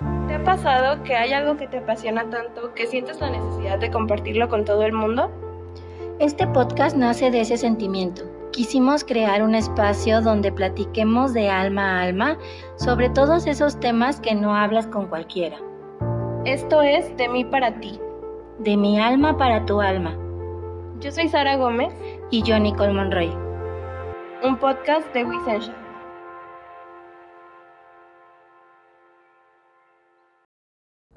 ¿Te ha pasado que hay algo que te apasiona tanto que sientes la necesidad de compartirlo con todo el mundo? Este podcast nace de ese sentimiento. Quisimos crear un espacio donde platiquemos de alma a alma sobre todos esos temas que no hablas con cualquiera. Esto es De mí para ti. De mi alma para tu alma. Yo soy Sara Gómez. Y yo Nicole Monroy. Un podcast de Wisensha.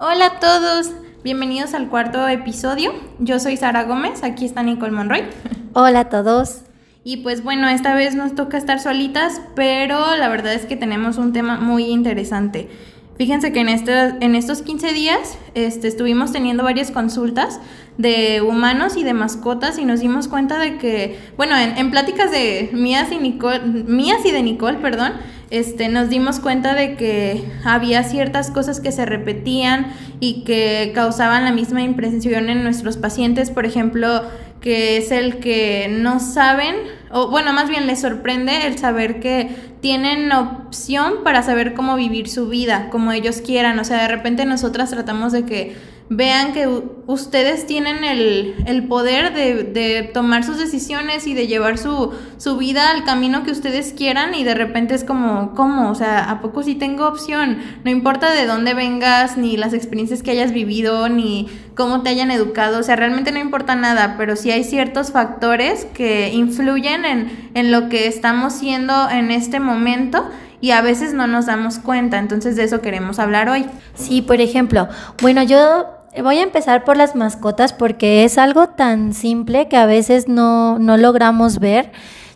Hola a todos, bienvenidos al cuarto episodio. Yo soy Sara Gómez, aquí está Nicole Monroy. Hola a todos. Y pues bueno, esta vez nos toca estar solitas, pero la verdad es que tenemos un tema muy interesante. Fíjense que en, este, en estos 15 días este, estuvimos teniendo varias consultas de humanos y de mascotas y nos dimos cuenta de que, bueno, en, pláticas de mías y Nicole, mías y de Nicole, perdón, este, nos dimos cuenta de que había ciertas cosas que se repetían y que causaban la misma impresión en nuestros pacientes, por ejemplo, que es el que no saben, o bueno, más bien les sorprende el saber que tienen opción para saber cómo vivir su vida, como ellos quieran. O sea, de repente nosotras tratamos de que vean que ustedes tienen el, poder de, tomar sus decisiones y de llevar su, su, vida al camino que ustedes quieran y de repente es como, ¿cómo? O sea, ¿a poco sí tengo opción? No importa de dónde vengas, ni las experiencias que hayas vivido, ni cómo te hayan educado, o sea, realmente no importa nada, pero sí hay ciertos factores que influyen en, en lo que estamos siendo en este momento y a veces no nos damos cuenta, entonces de eso queremos hablar hoy. Sí, por ejemplo, bueno, yo voy a empezar por las mascotas porque es algo tan simple que a veces no, no logramos ver.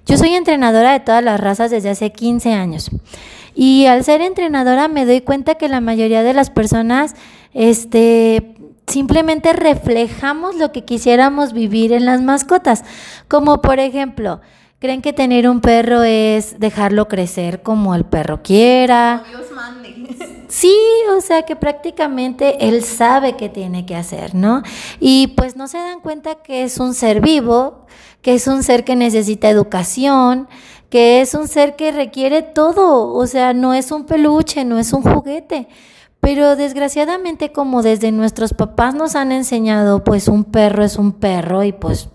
Yo soy entrenadora de todas las razas desde hace 15 años. Y al ser entrenadora me doy cuenta que la mayoría de las personas este, simplemente reflejamos lo que quisiéramos vivir en las mascotas. Como por ejemplo, ¿Creen que tener un perro es dejarlo crecer como el perro quiera? Dios mande. Sí, o sea que prácticamente él sabe qué tiene que hacer, ¿no? Y pues no se dan cuenta que es un ser vivo, que es un ser que necesita educación, que es un ser que requiere todo, o sea, no es un peluche, no es un juguete. Pero desgraciadamente como desde nuestros papás nos han enseñado, pues un perro es un perro y pues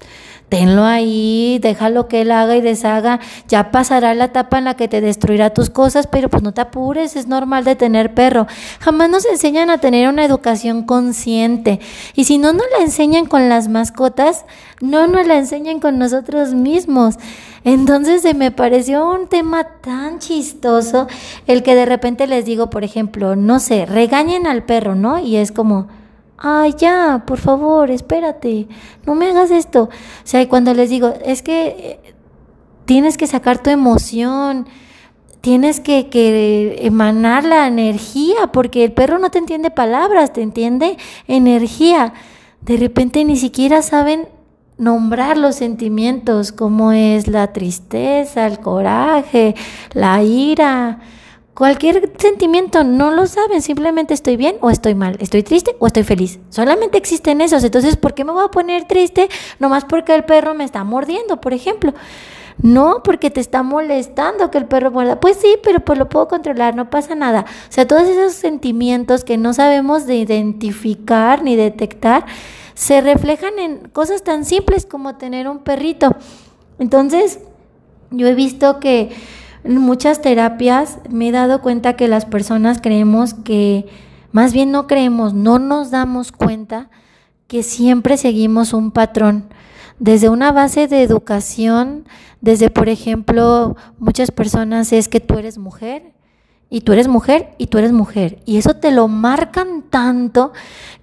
tenlo ahí, déjalo que él haga y deshaga, ya pasará la etapa en la que te destruirá tus cosas, pero pues no te apures, es normal de tener perro. Jamás nos enseñan a tener una educación consciente y si no nos la enseñan con las mascotas, no nos la enseñan con nosotros mismos. Entonces se me pareció un tema tan chistoso el que de repente les digo, por ejemplo, no sé, regañen al perro, ¿no? Y es como ay, ya, por favor, espérate, no me hagas esto. O sea, cuando les digo, es que eh, tienes que sacar tu emoción, tienes que, que, emanar la energía, porque el perro no te entiende palabras, te entiende energía. De repente ni siquiera saben nombrar los sentimientos, como es la tristeza, el coraje, la ira Cualquier sentimiento no lo saben, simplemente estoy bien o estoy mal, estoy triste o estoy feliz. Solamente existen esos, entonces ¿por qué me voy a poner triste nomás porque el perro me está mordiendo, por ejemplo? No, porque te está molestando que el perro muerda. Pues sí, pero pues lo puedo controlar, no pasa nada. O sea, todos esos sentimientos que no sabemos de identificar ni detectar se reflejan en cosas tan simples como tener un perrito. Entonces, yo he visto que en muchas terapias me he dado cuenta que las personas creemos que, más bien no creemos, no nos damos cuenta que siempre seguimos un patrón. Desde una base de educación, desde, por ejemplo, muchas personas es que tú eres mujer y tú eres mujer y tú eres mujer. Y eso te lo marcan tanto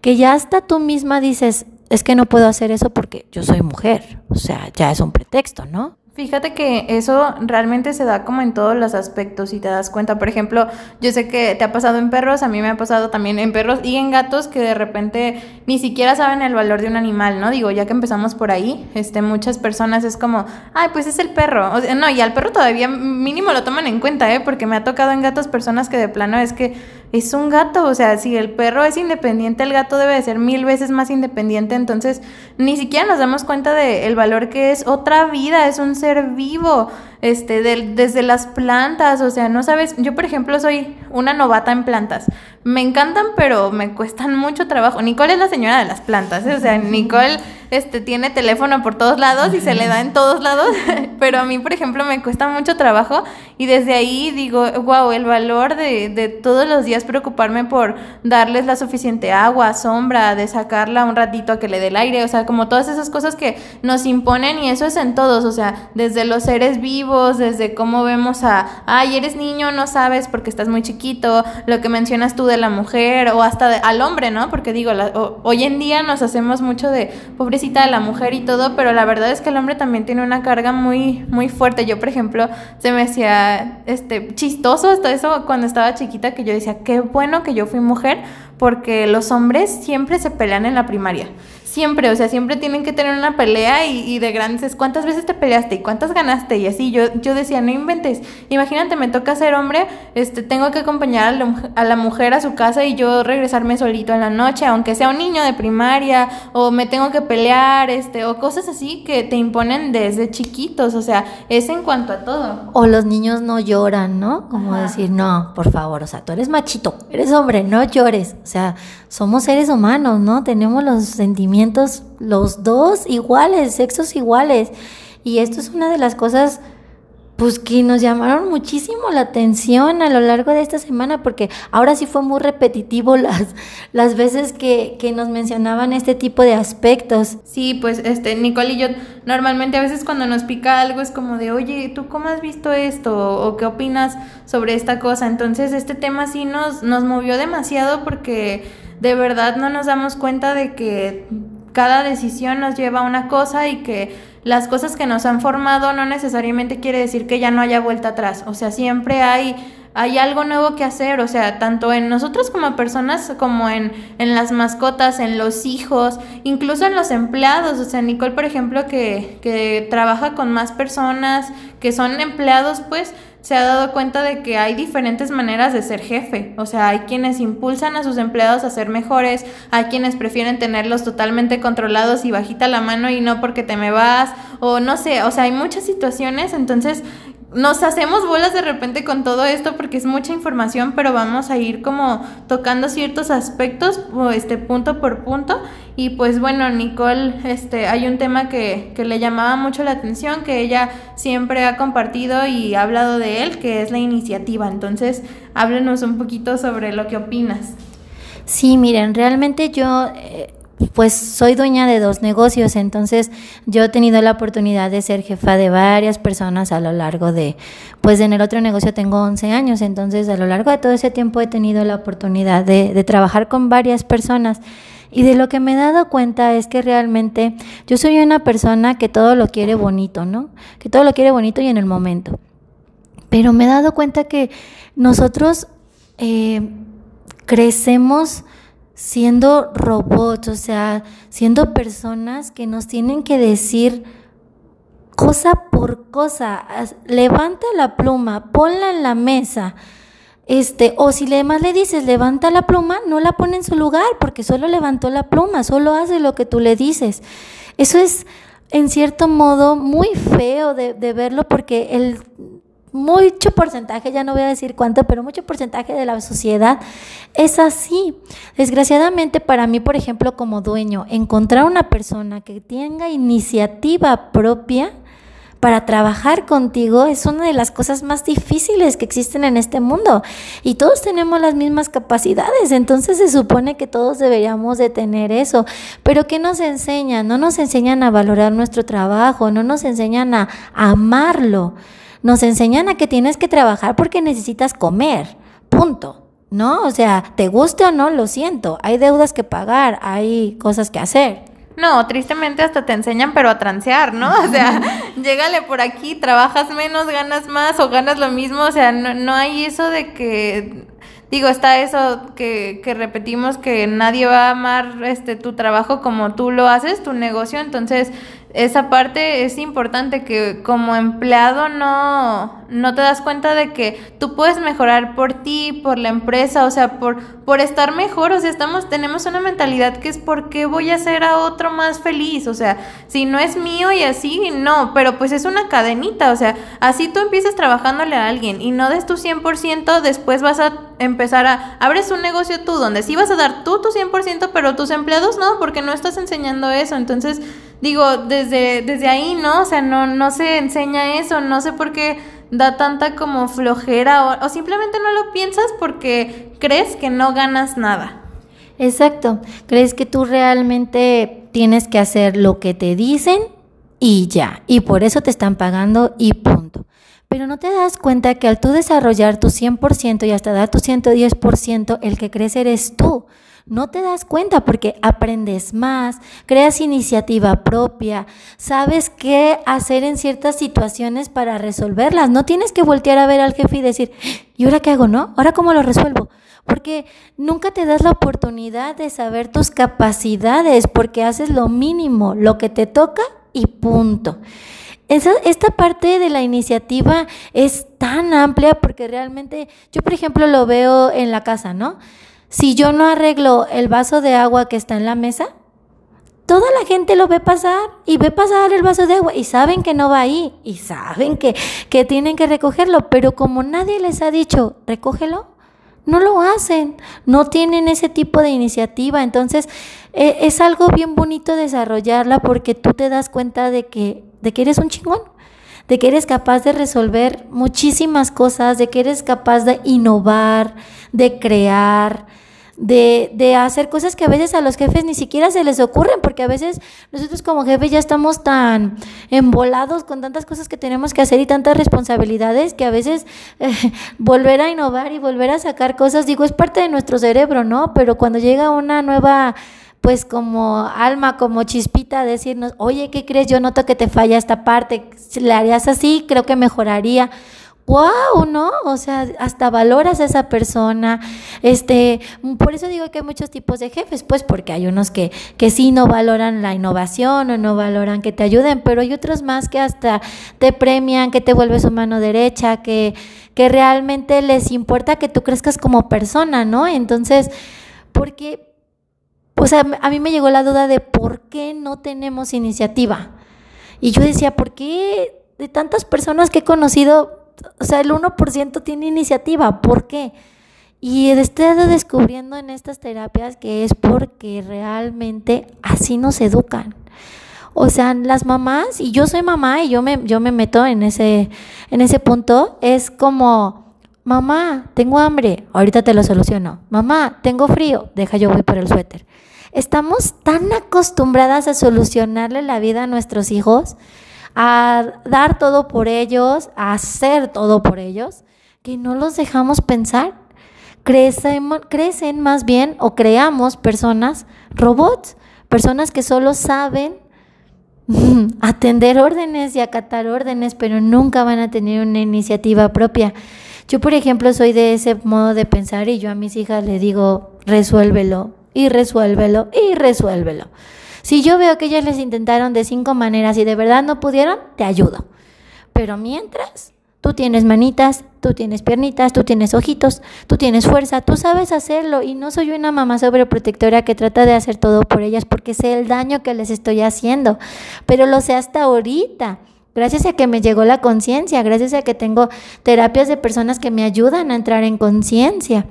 que ya hasta tú misma dices, es que no puedo hacer eso porque yo soy mujer. O sea, ya es un pretexto, ¿no? Fíjate que eso realmente se da como en todos los aspectos y te das cuenta. Por ejemplo, yo sé que te ha pasado en perros, a mí me ha pasado también en perros y en gatos que de repente ni siquiera saben el valor de un animal, ¿no? Digo, ya que empezamos por ahí, este, muchas personas es como, ay, pues es el perro. O sea, no, y al perro todavía mínimo lo toman en cuenta, ¿eh? Porque me ha tocado en gatos personas que de plano es que es un gato, o sea, si el perro es independiente, el gato debe de ser mil veces más independiente, entonces ni siquiera nos damos cuenta del el valor que es otra vida, es un ser vivo. Este, desde las plantas, o sea, no sabes, yo por ejemplo soy una novata en plantas. Me encantan, pero me cuestan mucho trabajo. Nicole es la señora de las plantas, ¿eh? o sea, Nicole este, tiene teléfono por todos lados y se le da en todos lados, pero a mí, por ejemplo, me cuesta mucho trabajo y desde ahí digo, wow, el valor de, de todos los días preocuparme por darles la suficiente agua, sombra, de sacarla un ratito a que le dé el aire, o sea, como todas esas cosas que nos imponen y eso es en todos, o sea, desde los seres vivos, desde cómo vemos a, ay, eres niño, no sabes porque estás muy chiquito, lo que mencionas tú de la mujer o hasta al hombre, ¿no? Porque digo, hoy en día nos hacemos mucho de pobrecita de la mujer y todo, pero la verdad es que el hombre también tiene una carga muy, muy fuerte. Yo, por ejemplo, se me hacía este, chistoso hasta eso cuando estaba chiquita que yo decía, qué bueno que yo fui mujer porque los hombres siempre se pelean en la primaria. Siempre, o sea, siempre tienen que tener una pelea y, de grandes, ¿cuántas veces te peleaste y cuántas ganaste? Y así, yo, yo decía, no inventes. Imagínate, me toca ser hombre, este, tengo que acompañar a la, a la mujer a su casa y yo regresarme solito en la noche, aunque sea un niño de primaria, o me tengo que pelear, este, o cosas así que te imponen desde chiquitos, o sea, es en cuanto a todo. O los niños no lloran, ¿no? Como decir, no, por favor, o sea, tú eres machito, eres hombre, no llores. O sea, somos seres humanos, ¿no? Tenemos los sentimientos, los dos iguales, sexos iguales. Y esto es una de las cosas pues que nos llamaron muchísimo la atención a lo largo de esta semana, porque ahora sí fue muy repetitivo las, las veces que, que, nos mencionaban este tipo de aspectos. Sí, pues este, Nicole y yo normalmente a veces cuando nos pica algo es como de, oye, ¿tú cómo has visto esto? ¿O qué opinas sobre esta cosa? Entonces este tema sí nos, nos movió demasiado porque de verdad no nos damos cuenta de que cada decisión nos lleva a una cosa y que las cosas que nos han formado no necesariamente quiere decir que ya no haya vuelta atrás. O sea, siempre hay, hay algo nuevo que hacer. O sea, tanto en nosotros como personas, como en, en las mascotas, en los hijos, incluso en los empleados. O sea, Nicole, por ejemplo, que, que trabaja con más personas, que son empleados, pues se ha dado cuenta de que hay diferentes maneras de ser jefe. O sea, hay quienes impulsan a sus empleados a ser mejores, hay quienes prefieren tenerlos totalmente controlados y bajita la mano y no porque te me vas, o no sé, o sea, hay muchas situaciones, entonces nos hacemos bolas de repente con todo esto porque es mucha información, pero vamos a ir como tocando ciertos aspectos, este punto por punto. Y pues bueno, Nicole, este, hay un tema que, que le llamaba mucho la atención, que ella siempre ha compartido y ha hablado de él, que es la iniciativa. Entonces, háblenos un poquito sobre lo que opinas. Sí, miren, realmente yo eh, pues soy dueña de dos negocios, entonces yo he tenido la oportunidad de ser jefa de varias personas a lo largo de, pues en el otro negocio tengo 11 años, entonces a lo largo de todo ese tiempo he tenido la oportunidad de, trabajar con varias personas. Y de lo que me he dado cuenta es que realmente yo soy una persona que todo lo quiere bonito, ¿no? Que todo lo quiere bonito y en el momento. Pero me he dado cuenta que nosotros eh, crecemos siendo robots, o sea, siendo personas que nos tienen que decir cosa por cosa, levanta la pluma, ponla en la mesa. Este, o si además le dices, levanta la pluma, no la pone en su lugar, porque solo levantó la pluma, solo hace lo que tú le dices. Eso es, en cierto modo, muy feo de, de verlo, porque el mucho porcentaje, ya no voy a decir cuánto, pero mucho porcentaje de la sociedad es así. Desgraciadamente para mí, por ejemplo, como dueño, encontrar una persona que tenga iniciativa propia para trabajar contigo es una de las cosas más difíciles que existen en este mundo. Y todos tenemos las mismas capacidades, entonces se supone que todos deberíamos de tener eso. Pero ¿qué nos enseñan? No nos enseñan a valorar nuestro trabajo, no nos enseñan a amarlo. Nos enseñan a que tienes que trabajar porque necesitas comer, punto. ¿No? O sea, te guste o no, lo siento. Hay deudas que pagar, hay cosas que hacer. No, tristemente hasta te enseñan, pero a transear, ¿no? O sea, llégale por aquí, trabajas menos, ganas más o ganas lo mismo. O sea, no, no hay eso de que Digo, está eso que, que, repetimos que nadie va a amar este tu trabajo como tú lo haces, tu negocio, entonces esa parte es importante que como empleado no, no te das cuenta de que tú puedes mejorar por ti, por la empresa, o sea, por, por estar mejor, o sea, estamos, tenemos una mentalidad que es ¿por qué voy a hacer a otro más feliz? O sea, si no es mío y así, no, pero pues es una cadenita, o sea, así tú empiezas trabajándole a alguien y no des tu 100%, después vas a empezar a, abres un negocio tú donde sí vas a dar tú tu 100%, pero tus empleados no, porque no estás enseñando eso, entonces digo, desde, desde ahí, ¿no? O sea, no, no se enseña eso, no sé por qué da tanta como flojera o, simplemente no lo piensas porque crees que no ganas nada. Exacto, crees que tú realmente tienes que hacer lo que te dicen y ya, y por eso te están pagando y punto. Pero no te das cuenta que al tú desarrollar tu 100% y hasta dar tu 110%, el que crece eres tú no te das cuenta porque aprendes más, creas iniciativa propia, sabes qué hacer en ciertas situaciones para resolverlas. No tienes que voltear a ver al jefe y decir, ¿y ahora qué hago, no? ¿Ahora cómo lo resuelvo? Porque nunca te das la oportunidad de saber tus capacidades porque haces lo mínimo, lo que te toca y punto. esta parte de la iniciativa es tan amplia porque realmente yo, por ejemplo, lo veo en la casa, ¿no? Si yo no arreglo el vaso de agua que está en la mesa, toda la gente lo ve pasar y ve pasar el vaso de agua y saben que no va ahí y saben que, que tienen que recogerlo, pero como nadie les ha dicho, recógelo, no lo hacen, no tienen ese tipo de iniciativa. Entonces, e, es algo bien bonito desarrollarla porque tú te das cuenta de que, de que eres un chingón, de que eres capaz de resolver muchísimas cosas, de que eres capaz de innovar, de crear, de, de, hacer cosas que a veces a los jefes ni siquiera se les ocurren, porque a veces nosotros como jefes ya estamos tan embolados con tantas cosas que tenemos que hacer y tantas responsabilidades que a veces eh, volver a innovar y volver a sacar cosas, digo, es parte de nuestro cerebro, ¿no? Pero cuando llega una nueva pues como alma, como chispita, decirnos, oye, ¿qué crees? Yo noto que te falla esta parte, si la harías así, creo que mejoraría wow, ¿no? O sea, hasta valoras a esa persona. Este, por eso digo que hay muchos tipos de jefes, pues porque hay unos que, que sí no valoran la innovación o no valoran que te ayuden, pero hay otros más que hasta te premian, que te vuelves su mano derecha, que, que realmente les importa que tú crezcas como persona, ¿no? Entonces, porque, o sea, a mí me llegó la duda de por qué no tenemos iniciativa. Y yo decía, ¿por qué de tantas personas que he conocido o sea, el 1% tiene iniciativa. ¿Por qué? Y estado descubriendo en estas terapias que es porque realmente así nos educan. O sea, las mamás, y yo soy mamá y yo me, yo me meto en ese, en ese punto, es como, mamá, tengo hambre, ahorita te lo soluciono. Mamá, tengo frío, deja yo voy por el suéter. Estamos tan acostumbradas a solucionarle la vida a nuestros hijos a dar todo por ellos, a hacer todo por ellos, que no los dejamos pensar. Crecen, más bien o creamos personas, robots, personas que solo saben atender órdenes y acatar órdenes, pero nunca van a tener una iniciativa propia. Yo, por ejemplo, soy de ese modo de pensar y yo a mis hijas le digo, resuélvelo y resuélvelo y resuélvelo. Si yo veo que ellos les intentaron de cinco maneras y de verdad no pudieron, te ayudo. Pero mientras, tú tienes manitas, tú tienes piernitas, tú tienes ojitos, tú tienes fuerza, tú sabes hacerlo y no soy una mamá sobreprotectora que trata de hacer todo por ellas porque sé el daño que les estoy haciendo, pero lo sé hasta ahorita. Gracias a que me llegó la conciencia, gracias a que tengo terapias de personas que me ayudan a entrar en conciencia.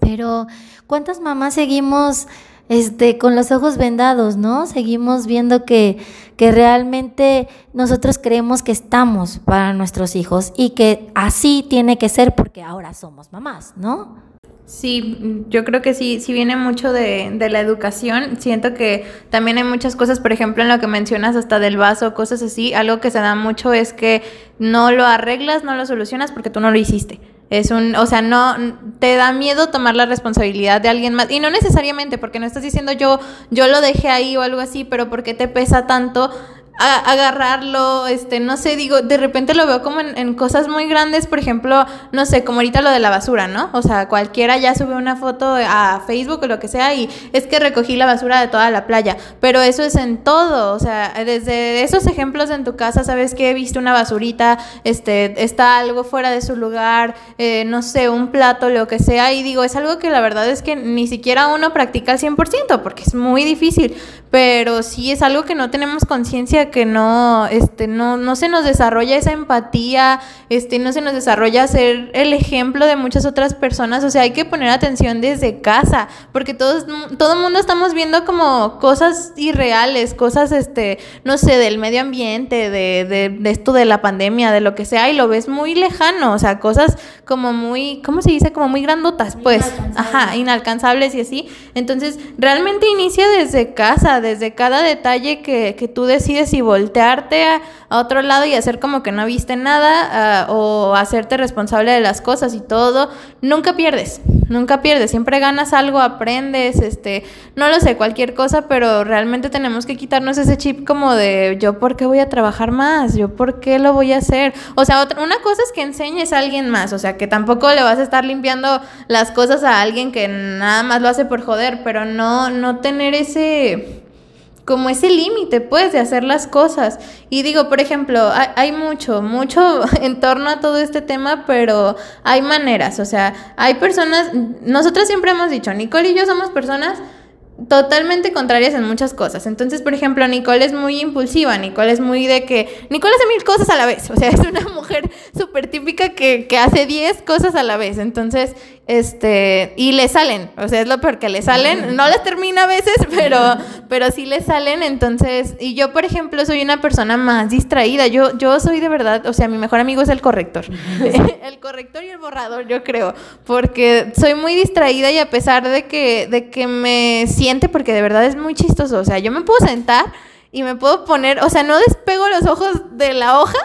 Pero ¿cuántas mamás seguimos este, con los ojos vendados, ¿no? Seguimos viendo que, que realmente nosotros creemos que estamos para nuestros hijos y que así tiene que ser porque ahora somos mamás, ¿no? Sí, yo creo que sí, sí viene mucho de, de, la educación. Siento que también hay muchas cosas, por ejemplo, en lo que mencionas hasta del vaso, cosas así. Algo que se da mucho es que no lo arreglas, no lo solucionas porque tú no lo hiciste. Es un, o sea, no te da miedo tomar la responsabilidad de alguien más. Y no necesariamente porque no estás diciendo yo yo lo dejé ahí o algo así, pero porque te pesa tanto agarrarlo, este, no sé, digo, de repente lo veo como en, cosas muy grandes, por ejemplo, no sé, como ahorita lo de la basura, ¿no? O sea, cualquiera ya sube una foto a Facebook o lo que sea y es que recogí la basura de toda la playa, pero eso es en todo, o sea, desde esos ejemplos en tu casa, sabes que he visto una basurita, este, está algo fuera de su lugar, eh, no sé, un plato, lo que sea, y digo, es algo que la verdad es que ni siquiera uno practica al 100%, porque es muy difícil, pero sí es algo que no tenemos conciencia que no, este, no, no se nos desarrolla esa empatía, este, no se nos desarrolla ser el ejemplo de muchas otras personas. O sea, hay que poner atención desde casa, porque todos, todo el mundo estamos viendo como cosas irreales, cosas, este, no sé, del medio ambiente, de, de, de esto de la pandemia, de lo que sea, y lo ves muy lejano, o sea, cosas como muy, ¿cómo se dice? Como muy grandotas, pues, ajá, inalcanzables y así. Entonces, realmente inicia desde casa, desde cada detalle que, que tú decides y voltearte a, otro lado y hacer como que no viste nada ah, o hacerte responsable de las cosas y todo, nunca pierdes, nunca pierdes, siempre ganas algo, aprendes, este, no lo sé, cualquier cosa, pero realmente tenemos que quitarnos ese chip como de yo por qué voy a trabajar más, yo por qué lo voy a hacer. O sea, una cosa es que enseñes a alguien más, o sea, que tampoco le vas a estar limpiando las cosas a alguien que nada más lo hace por joder, pero no, no tener ese como ese límite, pues, de hacer las cosas. Y digo, por ejemplo, hay, mucho, mucho en torno a todo este tema, pero hay maneras, o sea, hay personas, nosotros siempre hemos dicho, Nicole y yo somos personas totalmente contrarias en muchas cosas. Entonces, por ejemplo, Nicole es muy impulsiva, Nicole es muy de que, Nicole hace mil cosas a la vez, o sea, es una mujer súper típica que, que hace diez cosas a la vez. Entonces, este, y le salen, o sea, es lo peor que le salen, no las termina a veces, pero, pero sí le salen, entonces, y yo, por ejemplo, soy una persona más distraída, yo, yo soy de verdad, o sea, mi mejor amigo es el corrector, el corrector y el borrador, yo creo, porque soy muy distraída y a pesar de que, de que me siente, porque de verdad es muy chistoso, o sea, yo me puedo sentar y me puedo poner, o sea, no despego los ojos de la hoja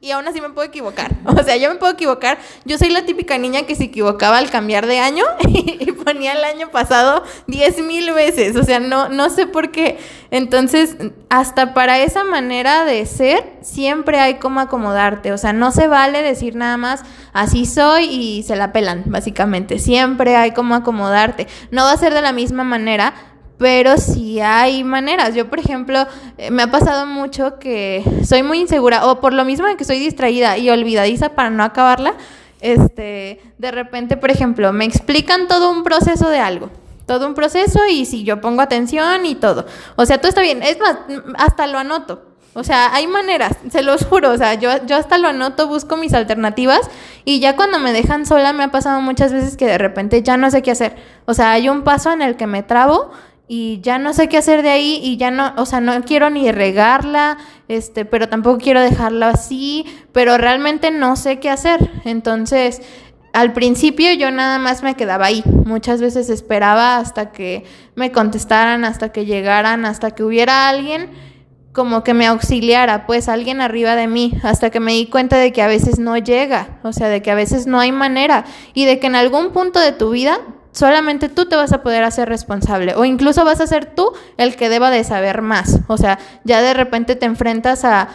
y aún así me puedo equivocar. O sea, yo me puedo equivocar. Yo soy la típica niña que se equivocaba al cambiar de año y, ponía el año pasado diez mil veces. O sea, no, no sé por qué. Entonces, hasta para esa manera de ser, siempre hay como acomodarte. O sea, no se vale decir nada más así soy y se la pelan, básicamente. Siempre hay como acomodarte. No va a ser de la misma manera, pero sí hay maneras. Yo, por ejemplo, eh, me ha pasado mucho que soy muy insegura, o por lo mismo de que soy distraída y olvidadiza para no acabarla, este, de repente, por ejemplo, me explican todo un proceso de algo. Todo un proceso y si yo pongo atención y todo. O sea, todo está bien. Es más, hasta lo anoto. O sea, hay maneras, se los juro. O sea, yo, yo hasta lo anoto, busco mis alternativas y ya cuando me dejan sola me ha pasado muchas veces que de repente ya no sé qué hacer. O sea, hay un paso en el que me trabo y ya no sé qué hacer de ahí y ya no, o sea, no quiero ni regarla, este, pero tampoco quiero dejarla así, pero realmente no sé qué hacer. Entonces, al principio yo nada más me quedaba ahí. Muchas veces esperaba hasta que me contestaran, hasta que llegaran, hasta que hubiera alguien como que me auxiliara, pues alguien arriba de mí, hasta que me di cuenta de que a veces no llega, o sea, de que a veces no hay manera y de que en algún punto de tu vida solamente tú te vas a poder hacer responsable o incluso vas a ser tú el que deba de saber más. O sea, ya de repente te enfrentas a,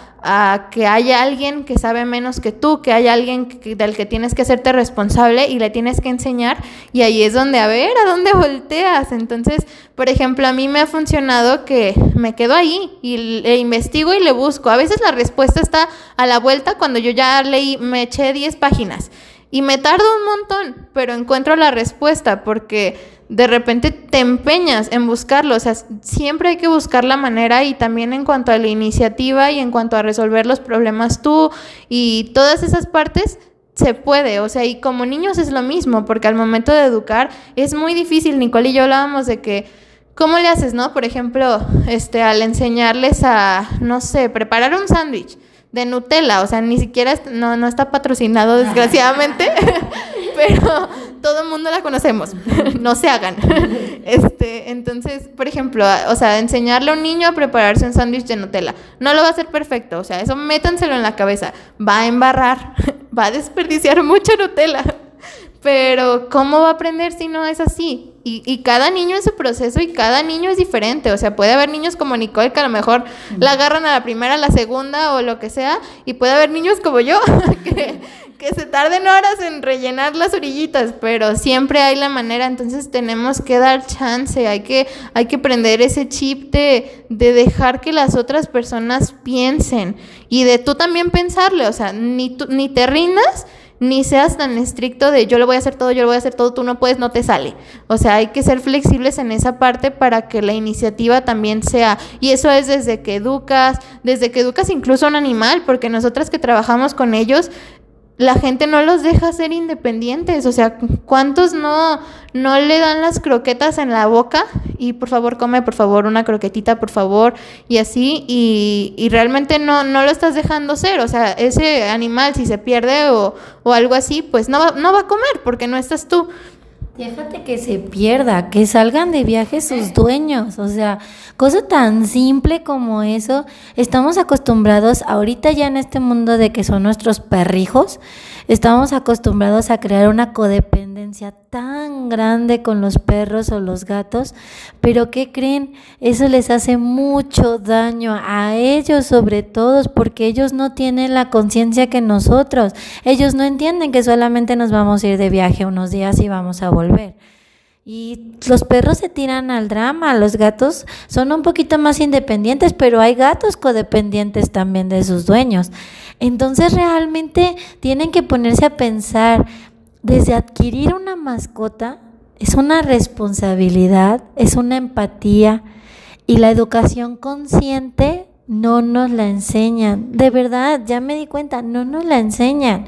que haya alguien que sabe menos que tú, que haya alguien del que tienes que hacerte responsable y le tienes que enseñar y ahí es donde, a ver, ¿a dónde volteas? Entonces, por ejemplo, a mí me ha funcionado que me quedo ahí y le investigo y le busco. A veces la respuesta está a la vuelta cuando yo ya leí, me eché 10 páginas. Y me tardo un montón, pero encuentro la respuesta porque de repente te empeñas en buscarlo. O sea, siempre hay que buscar la manera y también en cuanto a la iniciativa y en cuanto a resolver los problemas tú y todas esas partes se puede, o sea, y como niños es lo mismo, porque al momento de educar es muy difícil. Nicole y yo hablábamos de que, ¿cómo le haces, no? Por ejemplo, este, al enseñarles a, no sé, preparar un sándwich de Nutella, o sea, ni siquiera no, no está patrocinado desgraciadamente, pero todo el mundo la conocemos, no se hagan. Este, entonces, por ejemplo, o sea, enseñarle a un niño a prepararse un sándwich de Nutella, no lo va a hacer perfecto, o sea, eso métanselo en la cabeza, va a embarrar, va a desperdiciar mucha Nutella. Pero ¿cómo va a aprender si no es así? Y, y, cada niño en su proceso y cada niño es diferente. O sea, puede haber niños como Nicole que a lo mejor la agarran a la primera, a la segunda o lo que sea. Y puede haber niños como yo que, que se tarden horas en rellenar las orillitas, pero siempre hay la manera, entonces tenemos que dar chance, hay que, hay que prender ese chip de, de dejar que las otras personas piensen y de tú también pensarle, o sea, ni, ni te rindas ni seas tan estricto de yo lo voy a hacer todo, yo lo voy a hacer todo, tú no puedes, no te sale. O sea, hay que ser flexibles en esa parte para que la iniciativa también sea, y eso es desde que educas, desde que educas incluso a un animal, porque nosotras que trabajamos con ellos, la gente no los deja ser independientes, o sea, ¿cuántos no, no le dan las croquetas en la boca? Y por favor, come, por favor, una croquetita, por favor, y así, y, y realmente no, no lo estás dejando ser, o sea, ese animal si se pierde o, o algo así, pues no va, no va a comer porque no estás tú. Déjate que se pierda, que salgan de viaje sus dueños, o sea, cosa tan simple como eso. Estamos acostumbrados ahorita ya en este mundo de que son nuestros perrijos, estamos acostumbrados a crear una codependencia tan grande con los perros o los gatos, pero ¿qué creen? Eso les hace mucho daño a ellos sobre todo, porque ellos no tienen la conciencia que nosotros. Ellos no entienden que solamente nos vamos a ir de viaje unos días y vamos a volver. Y los perros se tiran al drama, los gatos son un poquito más independientes, pero hay gatos codependientes también de sus dueños. Entonces realmente tienen que ponerse a pensar, desde adquirir una mascota es una responsabilidad, es una empatía y la educación consciente no nos la enseñan. De verdad, ya me di cuenta, no nos la enseñan.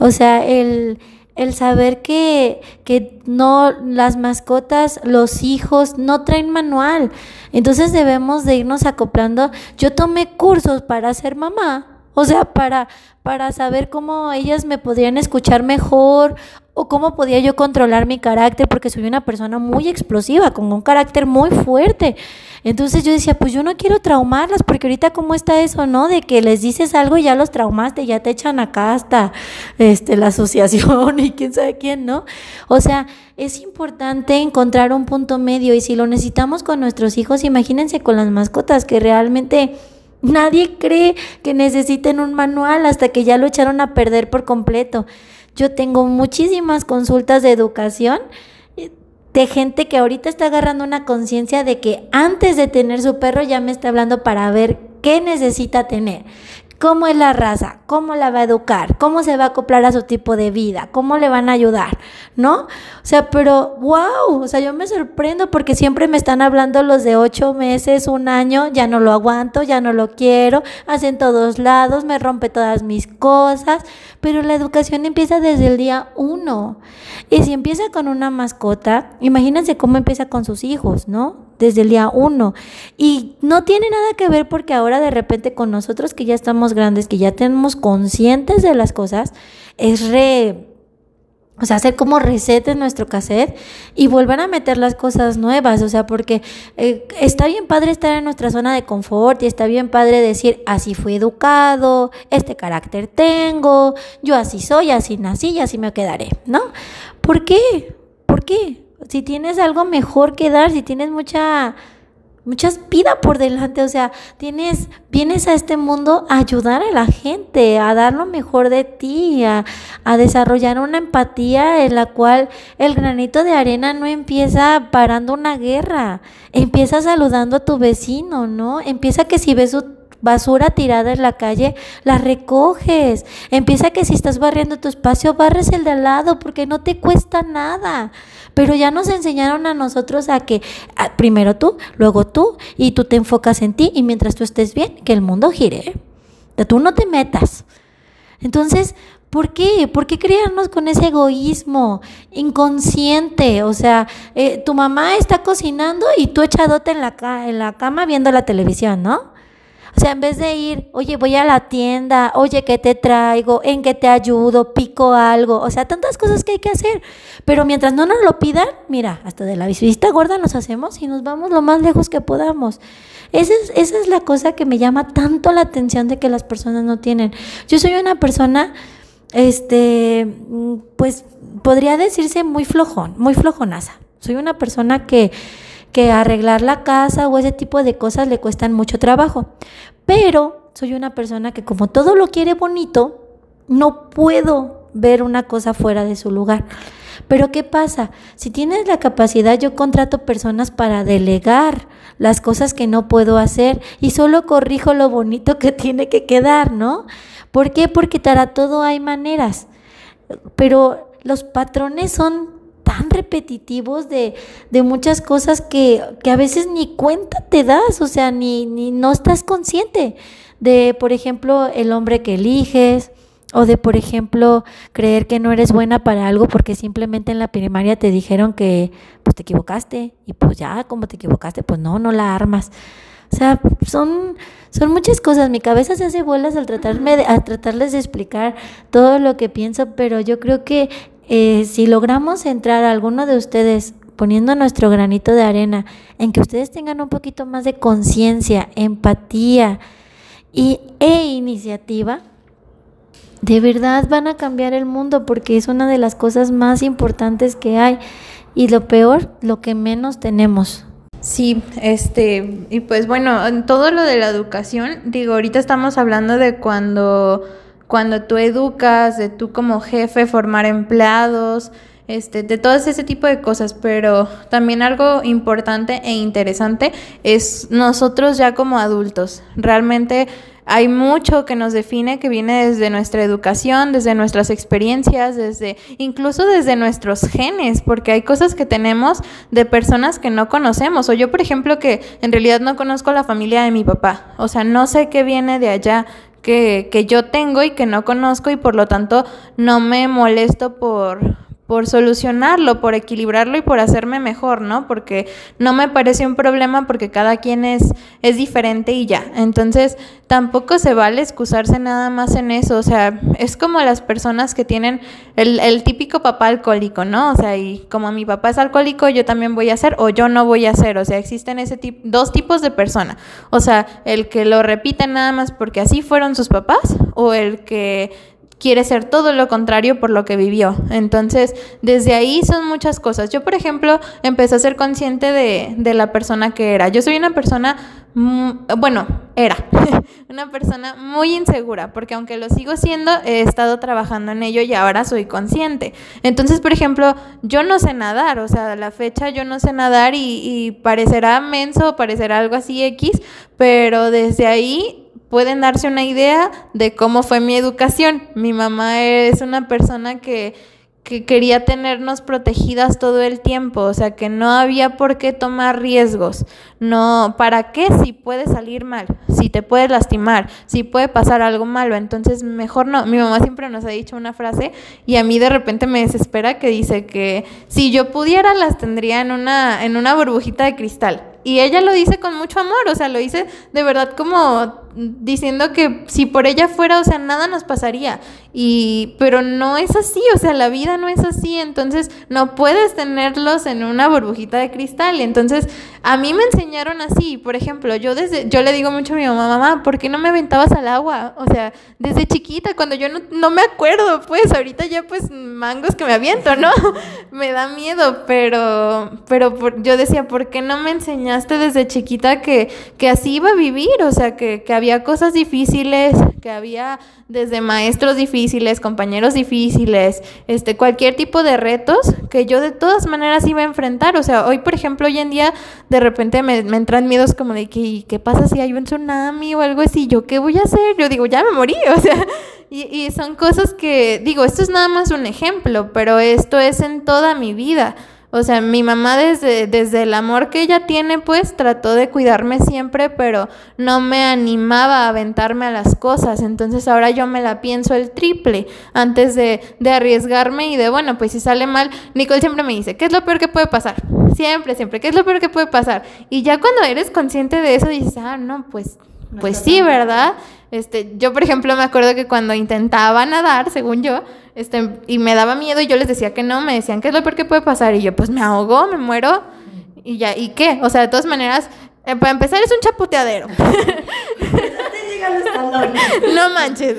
O sea, el el saber que, que no las mascotas, los hijos no traen manual. Entonces debemos de irnos acoplando. Yo tomé cursos para ser mamá, o sea, para, para saber cómo ellas me podrían escuchar mejor o cómo podía yo controlar mi carácter, porque soy una persona muy explosiva, con un carácter muy fuerte. Entonces yo decía, pues yo no quiero traumarlas, porque ahorita cómo está eso, ¿no? De que les dices algo y ya los traumaste, ya te echan acá hasta este, la asociación y quién sabe quién, ¿no? O sea, es importante encontrar un punto medio y si lo necesitamos con nuestros hijos, imagínense con las mascotas que realmente... Nadie cree que necesiten un manual hasta que ya lo echaron a perder por completo. Yo tengo muchísimas consultas de educación eh, de gente que ahorita está agarrando una conciencia de que antes de tener su perro ya me está hablando para ver qué necesita tener, cómo es la raza, cómo la va a educar, cómo se va a acoplar a su tipo de vida, cómo le van a ayudar, ¿no? O sea, pero wow, o sea, yo me sorprendo porque siempre me están hablando los de ocho meses, un año, ya no lo aguanto, ya no lo quiero, hacen todos lados, me rompe todas mis cosas, pero la educación empieza desde el día uno. Y si empieza con una mascota, imagínense cómo empieza con sus hijos, ¿no? Desde el día uno. Y no tiene nada que ver porque ahora de repente con nosotros que ya estamos grandes, que ya tenemos conscientes de las cosas, es re... O sea, hacer como reset en nuestro cassette y volver a meter las cosas nuevas. O sea, porque eh, está bien padre estar en nuestra zona de confort y está bien padre decir, así fui educado, este carácter tengo, yo así soy, así nací y así me quedaré, ¿no? ¿Por qué? ¿Por qué? Si tienes algo mejor que dar, si tienes mucha mucha vida por delante, o sea, tienes vienes a este mundo a ayudar a la gente, a dar lo mejor de ti, a, a desarrollar una empatía en la cual el granito de arena no empieza parando una guerra, empieza saludando a tu vecino, ¿no? Empieza que si ves basura tirada en la calle, la recoges. Empieza que si estás barriendo tu espacio, barres el de al lado porque no te cuesta nada. Pero ya nos enseñaron a nosotros a que primero tú, luego tú, y tú te enfocas en ti y mientras tú estés bien, que el mundo gire. Tú no te metas. Entonces, ¿Por qué? ¿Por qué criarnos con ese egoísmo inconsciente? O sea, eh, tu mamá está cocinando y tú echadote en la, en la cama viendo la televisión, ¿no? O sea, en vez de ir, oye, voy a la tienda, oye, ¿qué te traigo? ¿En qué te ayudo? ¿Pico algo? O sea, tantas cosas que hay que hacer. Pero mientras no nos lo pidan, mira, hasta de la visita gorda nos hacemos y nos vamos lo más lejos que podamos. Esa es, esa es la cosa que me llama tanto la atención de que las personas no tienen. Yo soy una persona este, pues podría decirse muy flojón, muy flojonaza. Soy una persona que, que arreglar la casa o ese tipo de cosas le cuestan mucho trabajo. Pero soy una persona que como todo lo quiere bonito, no puedo ver una cosa fuera de su lugar. Pero ¿qué pasa? Si tienes la capacidad, yo contrato personas para delegar las cosas que no puedo hacer y solo corrijo lo bonito que tiene que quedar, ¿no? ¿Por qué? Porque para todo hay maneras. Pero los patrones son tan repetitivos de, de muchas cosas que, que, a veces ni cuenta te das, o sea, ni, ni no estás consciente de, por ejemplo, el hombre que eliges, o de, por ejemplo, creer que no eres buena para algo porque simplemente en la primaria te dijeron que pues te equivocaste y pues ya como te equivocaste, pues no, no la armas. O sea, son, son muchas cosas. Mi cabeza se hace bolas al tratarme de, a tratarles de explicar todo lo que pienso, pero yo creo que eh, si logramos entrar a alguno de ustedes poniendo nuestro granito de arena en que ustedes tengan un poquito más de conciencia, empatía y, e iniciativa, de verdad van a cambiar el mundo porque es una de las cosas más importantes que hay y lo peor, lo que menos tenemos. Sí, este, y pues bueno, en todo lo de la educación, digo, ahorita estamos hablando de cuando, cuando tú educas, de tú como jefe formar empleados, este, de todo ese tipo de cosas, pero también algo importante e interesante es nosotros ya como adultos. Realmente hay mucho que nos define que viene desde nuestra educación, desde nuestras experiencias, desde incluso desde nuestros genes, porque hay cosas que tenemos de personas que no conocemos. O yo, por ejemplo, que en realidad no conozco la familia de mi papá. O sea, no sé qué viene de allá. Que, que yo tengo y que no conozco y por lo tanto no me molesto por, por solucionarlo, por equilibrarlo y por hacerme mejor, ¿no? Porque no me parece un problema porque cada quien es, es diferente y ya. Entonces, tampoco se vale excusarse nada más en eso. O sea, es como las personas que tienen el, el típico papá alcohólico, ¿no? O sea, y como mi papá es alcohólico, yo también voy a hacer o yo no voy a hacer. O sea, existen ese tipo, dos tipos de persona. O sea, el que lo repite nada más porque así fueron sus papás o el que quiere ser todo lo contrario por lo que vivió. Entonces, desde ahí son muchas cosas. Yo, por ejemplo, empecé a ser consciente de, de la persona que era. Yo soy una persona, bueno, era una persona muy insegura, porque aunque lo sigo siendo, he estado trabajando en ello y ahora soy consciente. Entonces, por ejemplo, yo no sé nadar, o sea, a la fecha yo no sé nadar y, y parecerá menso, parecerá algo así X, pero desde ahí pueden darse una idea de cómo fue mi educación. Mi mamá es una persona que, que, quería tenernos protegidas todo el tiempo, o sea que no había por qué tomar riesgos. No, ¿para qué si puede salir mal? Si te puedes lastimar, si puede pasar algo malo, entonces mejor no. Mi mamá siempre nos ha dicho una frase y a mí de repente me desespera que dice que si yo pudiera las tendría en una en una burbujita de cristal. Y ella lo dice con mucho amor, o sea, lo dice de verdad como diciendo que si por ella fuera, o sea, nada nos pasaría. Y pero no es así, o sea, la vida no es así, entonces no puedes tenerlos en una burbujita de cristal. Entonces a mí me enseñaron así, por ejemplo, yo desde yo le digo mucho a mi mamá, mamá, ¿por qué no me aventabas al agua? O sea, desde chiquita cuando yo no, no me acuerdo, pues ahorita ya pues mangos que me aviento, ¿no? me da miedo, pero pero yo decía, ¿por qué no me enseñaste desde chiquita que que así iba a vivir? O sea, que que había cosas difíciles, que había desde maestros difíciles, compañeros difíciles, este, cualquier tipo de retos que yo de todas maneras iba a enfrentar. O sea, hoy, por ejemplo, hoy en día, de repente me, me entran miedos como de que, ¿qué pasa si hay un tsunami o algo así? ¿Yo qué voy a hacer? Yo digo, ya me morí, o sea, y, y son cosas que, digo, esto es nada más un ejemplo, pero esto es en toda mi vida. O sea, mi mamá desde, desde el amor que ella tiene, pues trató de cuidarme siempre, pero no me animaba a aventarme a las cosas. Entonces ahora yo me la pienso el triple antes de, de arriesgarme y de, bueno, pues si sale mal, Nicole siempre me dice, ¿qué es lo peor que puede pasar? Siempre, siempre, ¿qué es lo peor que puede pasar? Y ya cuando eres consciente de eso, dices, ah, no, pues, pues sí, ¿verdad? Este, yo, por ejemplo, me acuerdo que cuando intentaba nadar, según yo, este, y me daba miedo y yo les decía que no, me decían, ¿qué es lo peor que puede pasar? Y yo, pues me ahogo, me muero, y ya, ¿y qué? O sea, de todas maneras, eh, para empezar es un chapoteadero. no manches.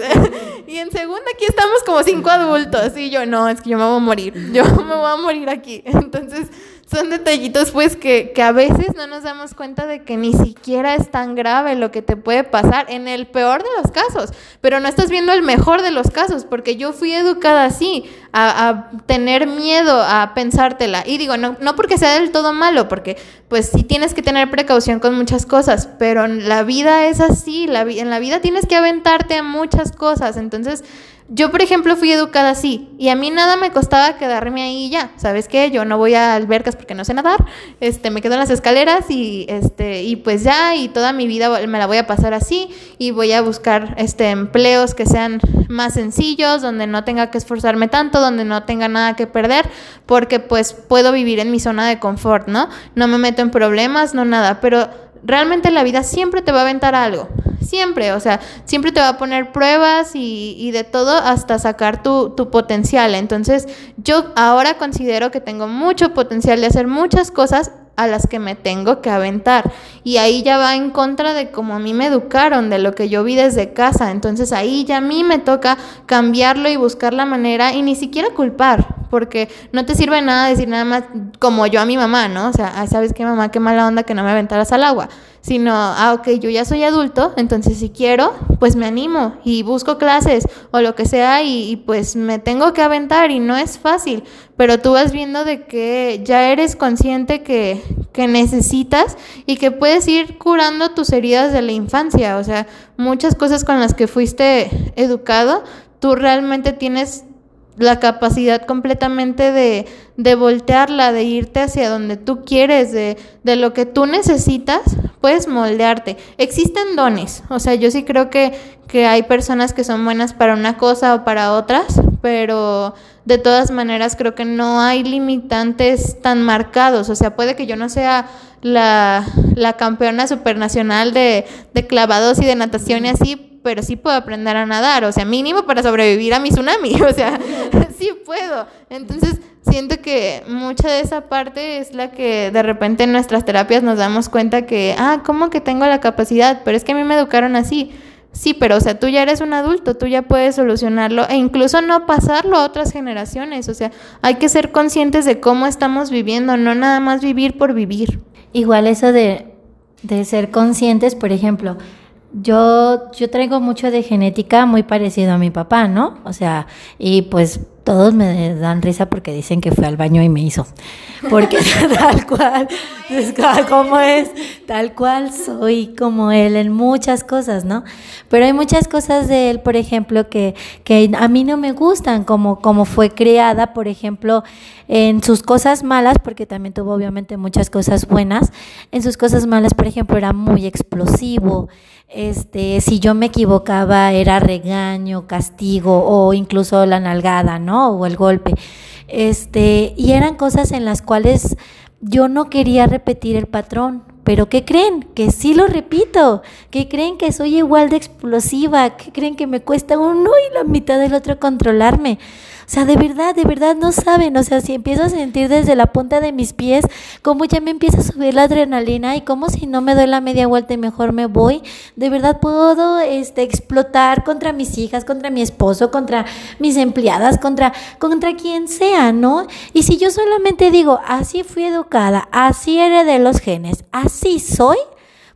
y en segunda aquí estamos como cinco adultos. Y yo, no, es que yo me voy a morir. Yo me voy a morir aquí. Entonces, son detallitos pues que, que, a veces no nos damos cuenta de que ni siquiera es tan grave lo que te puede pasar en el peor de los casos, pero no estás viendo el mejor de los casos, porque yo fui educada así, a, tener miedo, a pensártela. Y digo, no, no porque sea del todo malo, porque pues sí tienes que tener precaución con muchas cosas, pero la vida es así, la, en la vida tienes que aventarte a muchas cosas, entonces yo, por ejemplo, fui educada así y a mí nada me costaba quedarme ahí ya. ¿Sabes qué? Yo no voy a albercas porque no sé nadar. Este, me quedo en las escaleras y este y pues ya y toda mi vida me la voy a pasar así y voy a buscar este empleos que sean más sencillos, donde no tenga que esforzarme tanto, donde no tenga nada que perder, porque pues puedo vivir en mi zona de confort, ¿no? No me meto en problemas, no nada, pero realmente la vida siempre te va a aventar algo siempre, o sea, siempre te va a poner pruebas y, y de todo hasta sacar tu, tu, potencial. Entonces, yo ahora considero que tengo mucho potencial de hacer muchas cosas a las que me tengo que aventar. Y ahí ya va en contra de cómo a mí me educaron, de lo que yo vi desde casa. Entonces ahí ya a mí me toca cambiarlo y buscar la manera y ni siquiera culpar, porque no te sirve nada decir nada más como yo a mi mamá, ¿no? O sea, ¿sabes qué mamá? Qué mala onda que no me aventaras al agua sino, ah, ok, yo ya soy adulto, entonces si quiero, pues me animo y busco clases o lo que sea y, y, pues me tengo que aventar y no es fácil, pero tú vas viendo de que ya eres consciente que, que necesitas y que puedes ir curando tus heridas de la infancia, o sea, muchas cosas con las que fuiste educado, tú realmente tienes la capacidad completamente de, de, voltearla, de irte hacia donde tú quieres, de, de, lo que tú necesitas, puedes moldearte. Existen dones, o sea, yo sí creo que, que hay personas que son buenas para una cosa o para otras, pero de todas maneras creo que no hay limitantes tan marcados, o sea, puede que yo no sea la, la campeona supernacional de, de clavados y de natación y así, pero sí puedo aprender a nadar, o sea, mínimo para sobrevivir a mi tsunami, o sea, sí puedo. Entonces, siento que mucha de esa parte es la que de repente en nuestras terapias nos damos cuenta que, ah, ¿cómo que tengo la capacidad? Pero es que a mí me educaron así. Sí, pero o sea, tú ya eres un adulto, tú ya puedes solucionarlo e incluso no pasarlo a otras generaciones. O sea, hay que ser conscientes de cómo estamos viviendo, no nada más vivir por vivir. Igual eso de, de ser conscientes, por ejemplo, yo, yo traigo mucho de genética muy parecido a mi papá, ¿no? O sea, y pues todos me dan risa porque dicen que fue al baño y me hizo. Porque tal cual, como es, tal cual soy como él en muchas cosas, ¿no? Pero hay muchas cosas de él, por ejemplo, que, que a mí no me gustan, como, como fue criada, por ejemplo, en sus cosas malas, porque también tuvo obviamente muchas cosas buenas, en sus cosas malas, por ejemplo, era muy explosivo. Este, si yo me equivocaba era regaño, castigo o incluso la nalgada, ¿no? O el golpe. Este, y eran cosas en las cuales yo no quería repetir el patrón. Pero ¿qué creen? Que sí lo repito. ¿Qué creen que soy igual de explosiva? ¿Qué creen que me cuesta uno y la mitad del otro controlarme? Sea, de verdad, de verdad no saben. O sea, si empiezo a sentir desde la punta de mis pies cómo ya me empieza a subir la adrenalina y como si no me doy la media vuelta y mejor me voy, de verdad puedo este, explotar contra mis hijas, contra mi esposo, contra mis empleadas, contra, contra quien sea, ¿no? Y si yo solamente digo, así fui educada, así de los genes, así soy,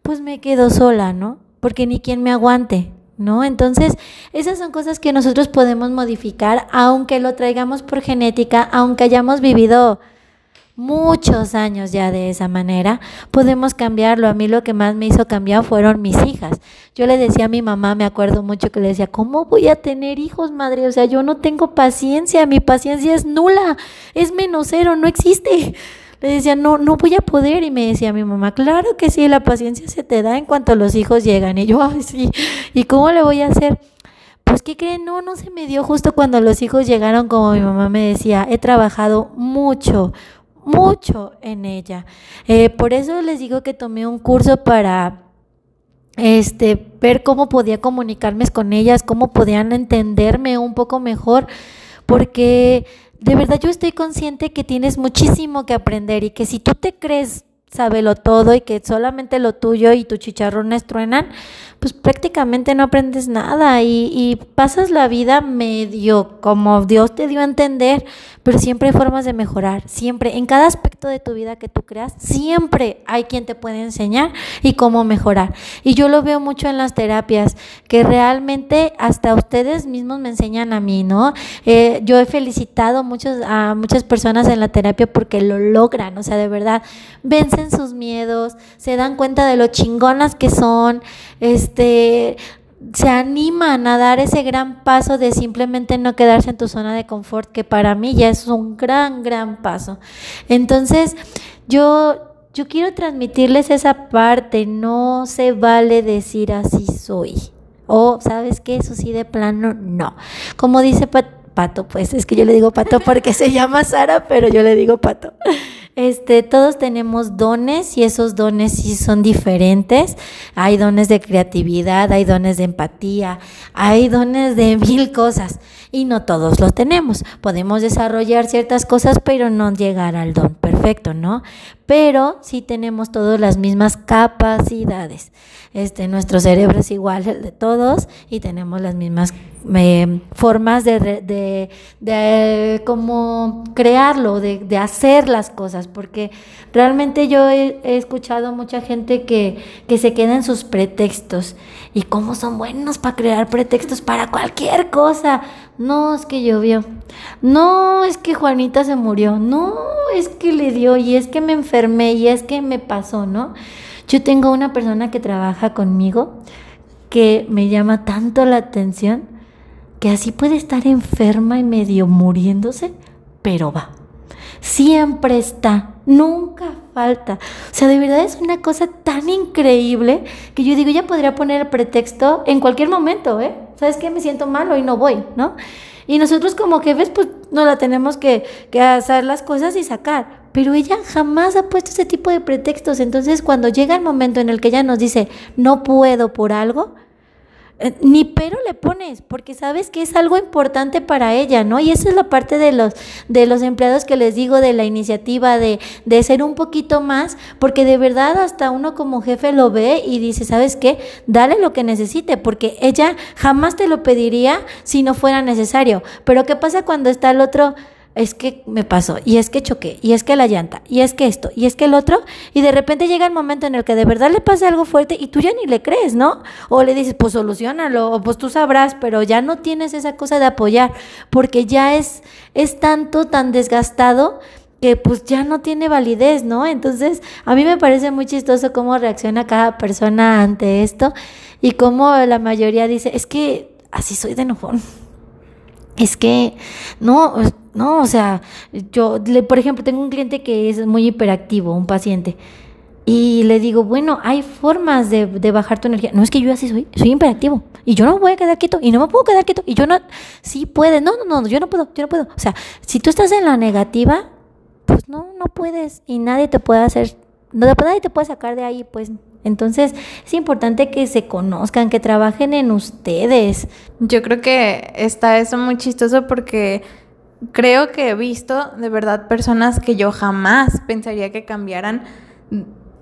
pues me quedo sola, ¿no? Porque ni quien me aguante. ¿No? Entonces, esas son cosas que nosotros podemos modificar, aunque lo traigamos por genética, aunque hayamos vivido muchos años ya de esa manera, podemos cambiarlo. A mí lo que más me hizo cambiar fueron mis hijas. Yo le decía a mi mamá, me acuerdo mucho que le decía, ¿cómo voy a tener hijos, madre? O sea, yo no tengo paciencia, mi paciencia es nula, es menos cero, no existe le decía, no, no voy a poder. Y me decía mi mamá, claro que sí, la paciencia se te da en cuanto los hijos llegan. Y yo, ay, sí, ¿y cómo le voy a hacer? Pues, ¿qué creen? No, no se me dio justo cuando los hijos llegaron, como mi mamá me decía, he trabajado mucho, mucho en ella. Eh, por eso les digo que tomé un curso para este, ver cómo podía comunicarme con ellas, cómo podían entenderme un poco mejor, porque de verdad yo estoy consciente que tienes muchísimo que aprender y que si tú te crees lo todo y que solamente lo tuyo y tus chicharrones truenan, pues prácticamente no aprendes nada y, y, pasas la vida medio como Dios te dio a entender, pero siempre hay formas de mejorar, siempre, en cada aspecto de tu vida que tú creas, siempre hay quien te puede enseñar y cómo mejorar. Y yo lo veo mucho en las terapias, que realmente hasta ustedes mismos me enseñan a mí, ¿no? Eh, yo he felicitado muchos, a muchas personas en la terapia porque lo logran, o sea, de verdad, vencen sus miedos, se dan cuenta de lo chingonas que son, este, se animan a dar ese gran paso de simplemente no quedarse en tu zona de confort, que para mí ya es un gran, gran paso. Entonces, yo, yo quiero transmitirles esa parte, no se vale decir así soy. O, ¿sabes qué? Eso sí, de plano, no. Como dice Pato, pues es que yo le digo Pato porque se llama Sara, pero yo le digo Pato. Este, todos tenemos dones y esos dones sí son diferentes. Hay dones de creatividad, hay dones de empatía, hay dones de mil cosas y no todos los tenemos. Podemos desarrollar ciertas cosas, pero no llegar al don perfecto, ¿no? Pero sí tenemos todas las mismas capacidades. Este, nuestro cerebro es igual de todos y tenemos las mismas eh, formas de, de, de, como crearlo, de, de, hacer las cosas, porque realmente yo he, he, escuchado mucha gente que, que se queda en sus pretextos y cómo son buenos para crear pretextos para cualquier cosa. No, es que llovió. No, es que Juanita se murió. No, es que le dio y es que me enfermé y es que me pasó, ¿no? Yo tengo una persona que trabaja conmigo que me llama tanto la atención que así puede estar enferma y medio muriéndose, pero va. Siempre está, nunca falta. O sea, de verdad es una cosa tan increíble que yo digo, ya podría poner el pretexto en cualquier momento, ¿eh? ¿Sabes qué? Me siento mal, y no voy, ¿no? Y nosotros como jefes, pues no la tenemos que, que hacer las cosas y sacar pero ella jamás ha puesto ese tipo de pretextos. Entonces, cuando llega el momento en el que ella nos dice, no puedo por algo, eh, ni pero le pones, porque sabes que es algo importante para ella, ¿no? Y esa es la parte de los, de los empleados que les digo de la iniciativa, de, de ser un poquito más, porque de verdad hasta uno como jefe lo ve y dice, ¿sabes qué? Dale lo que necesite, porque ella jamás te lo pediría si no fuera necesario. Pero ¿qué pasa cuando está el otro? Es que me pasó, y es que choqué, y es que la llanta, y es que esto, y es que el otro, y de repente llega el momento en el que de verdad le pasa algo fuerte y tú ya ni le crees, ¿no? O le dices, pues solucionalo, o pues tú sabrás, pero ya no tienes esa cosa de apoyar, porque ya es, es tanto, tan desgastado que pues ya no tiene validez, ¿no? Entonces, a mí me parece muy chistoso cómo reacciona cada persona ante esto y cómo la mayoría dice, es que así soy de enojón. Es que, no, no, o sea, yo, por ejemplo, tengo un cliente que es muy hiperactivo, un paciente, y le digo, bueno, hay formas de, de, bajar tu energía. No es que yo así soy, soy hiperactivo, y yo no voy a quedar quieto, y no me puedo quedar quieto, y yo no, sí puede, no, no, no, yo no puedo, yo no puedo. O sea, si tú estás en la negativa, pues no, no puedes, y nadie te puede hacer, nadie te puede sacar de ahí, pues entonces es importante que se conozcan, que trabajen en ustedes. Yo creo que está eso muy chistoso porque creo que he visto de verdad personas que yo jamás pensaría que cambiaran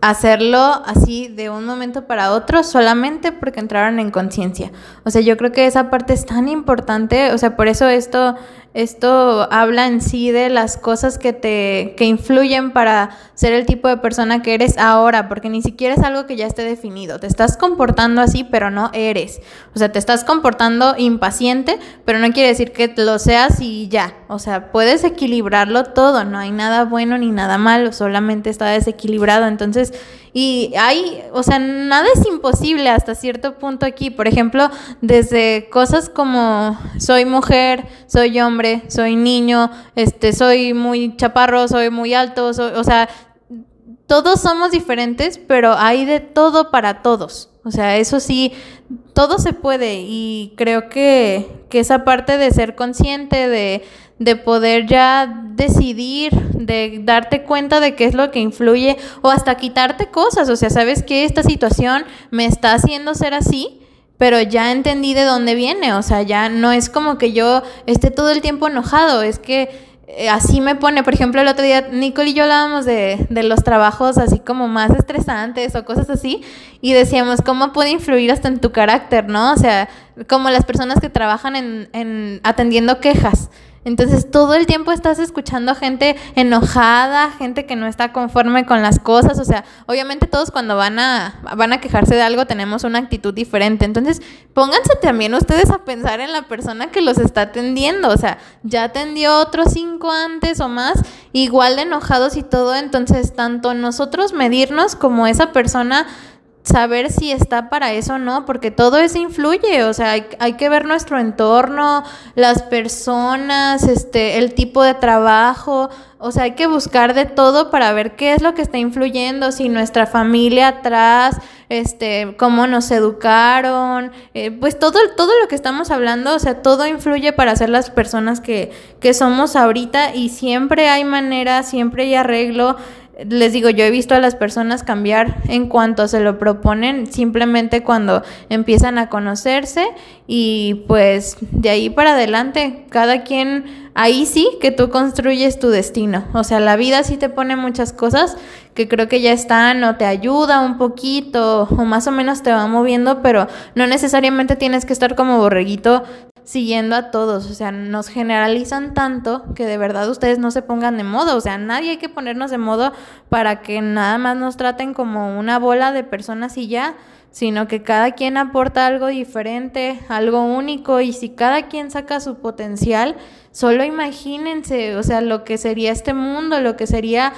hacerlo así de un momento para otro solamente porque entraron en conciencia. O sea, yo creo que esa parte es tan importante, o sea, por eso esto esto habla en sí de las cosas que te que influyen para ser el tipo de persona que eres ahora, porque ni siquiera es algo que ya esté definido. Te estás comportando así, pero no eres. O sea, te estás comportando impaciente, pero no quiere decir que lo seas y ya. O sea, puedes equilibrarlo todo, no hay nada bueno ni nada malo, solamente está desequilibrado. Entonces, y hay, o sea, nada es imposible hasta cierto punto aquí. Por ejemplo, desde cosas como soy mujer, soy hombre, soy niño, este, soy muy chaparro, soy muy alto, o sea, todos somos diferentes, pero hay de todo para todos. O sea, eso sí, todo se puede y creo que, que esa parte de ser consciente, de, de poder ya decidir, de darte cuenta de qué es lo que influye o hasta quitarte cosas. O sea, sabes que esta situación me está haciendo ser así, pero ya entendí de dónde viene. O sea, ya no es como que yo esté todo el tiempo enojado, es que eh, así me pone, por ejemplo, el otro día Nicole y yo hablábamos de, de, los trabajos así como más estresantes o cosas así y decíamos, ¿cómo puede influir hasta en tu carácter, no? O sea, como las personas que trabajan en, en atendiendo quejas. Entonces todo el tiempo estás escuchando gente enojada, gente que no está conforme con las cosas, o sea, obviamente todos cuando van a van a quejarse de algo tenemos una actitud diferente. Entonces, pónganse también ustedes a pensar en la persona que los está atendiendo, o sea, ya atendió otros cinco antes o más, igual de enojados y todo, entonces tanto nosotros medirnos como esa persona saber si está para eso o no, porque todo eso influye, o sea, hay, que ver nuestro entorno, las personas, este, el tipo de trabajo, o sea, hay que buscar de todo para ver qué es lo que está influyendo, si nuestra familia atrás, este, cómo nos educaron, eh, pues todo, todo lo que estamos hablando, o sea, todo influye para ser las personas que, que somos ahorita y siempre hay manera, siempre hay arreglo, les digo, yo he visto a las personas cambiar en cuanto se lo proponen, simplemente cuando empiezan a conocerse y pues de ahí para adelante, cada quien, ahí sí que tú construyes tu destino. O sea, la vida sí te pone muchas cosas que creo que ya están o te ayuda un poquito o más o menos te va moviendo, pero no necesariamente tienes que estar como borreguito siguiendo a todos, o sea, nos generalizan tanto que de verdad ustedes no se pongan de modo, o sea, nadie hay que ponernos de modo para que nada más nos traten como una bola de personas y ya, sino que cada quien aporta algo diferente, algo único y si cada quien saca su potencial, solo imagínense, o sea, lo que sería este mundo, lo que sería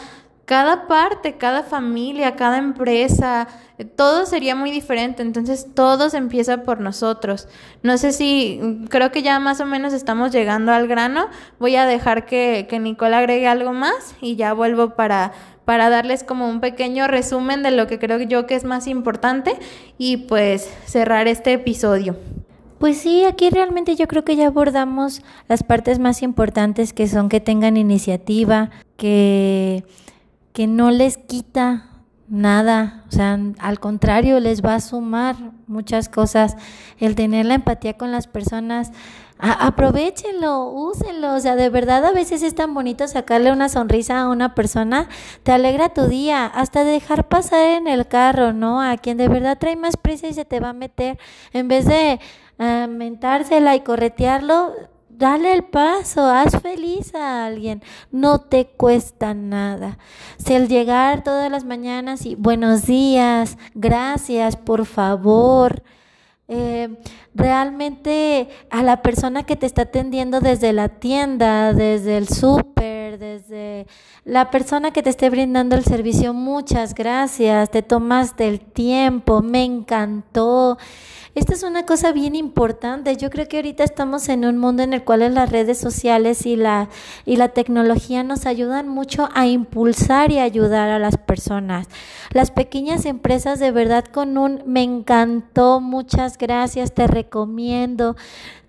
cada parte, cada familia, cada empresa, todo sería muy diferente. Entonces todo se empieza por nosotros. No sé si, creo que ya más o menos estamos llegando al grano. Voy a dejar que, que Nicole agregue algo más y ya vuelvo para, para darles como un pequeño resumen de lo que creo yo que es más importante y pues cerrar este episodio. Pues sí, aquí realmente yo creo que ya abordamos las partes más importantes que son que tengan iniciativa, que que no les quita nada, o sea, al contrario, les va a sumar muchas cosas. El tener la empatía con las personas, aprovechenlo, úsenlo, o sea, de verdad a veces es tan bonito sacarle una sonrisa a una persona, te alegra tu día, hasta dejar pasar en el carro, ¿no? A quien de verdad trae más prisa y se te va a meter, en vez de uh, mentársela y corretearlo, Dale el paso, haz feliz a alguien, no te cuesta nada. Si el llegar todas las mañanas y buenos días, gracias, por favor, eh, realmente a la persona que te está atendiendo desde la tienda, desde el súper, desde la persona que te esté brindando el servicio, muchas gracias, te tomaste el tiempo, me encantó. Esta es una cosa bien importante. Yo creo que ahorita estamos en un mundo en el cual las redes sociales y la, y la tecnología nos ayudan mucho a impulsar y ayudar a las personas. Las pequeñas empresas de verdad con un me encantó, muchas gracias, te recomiendo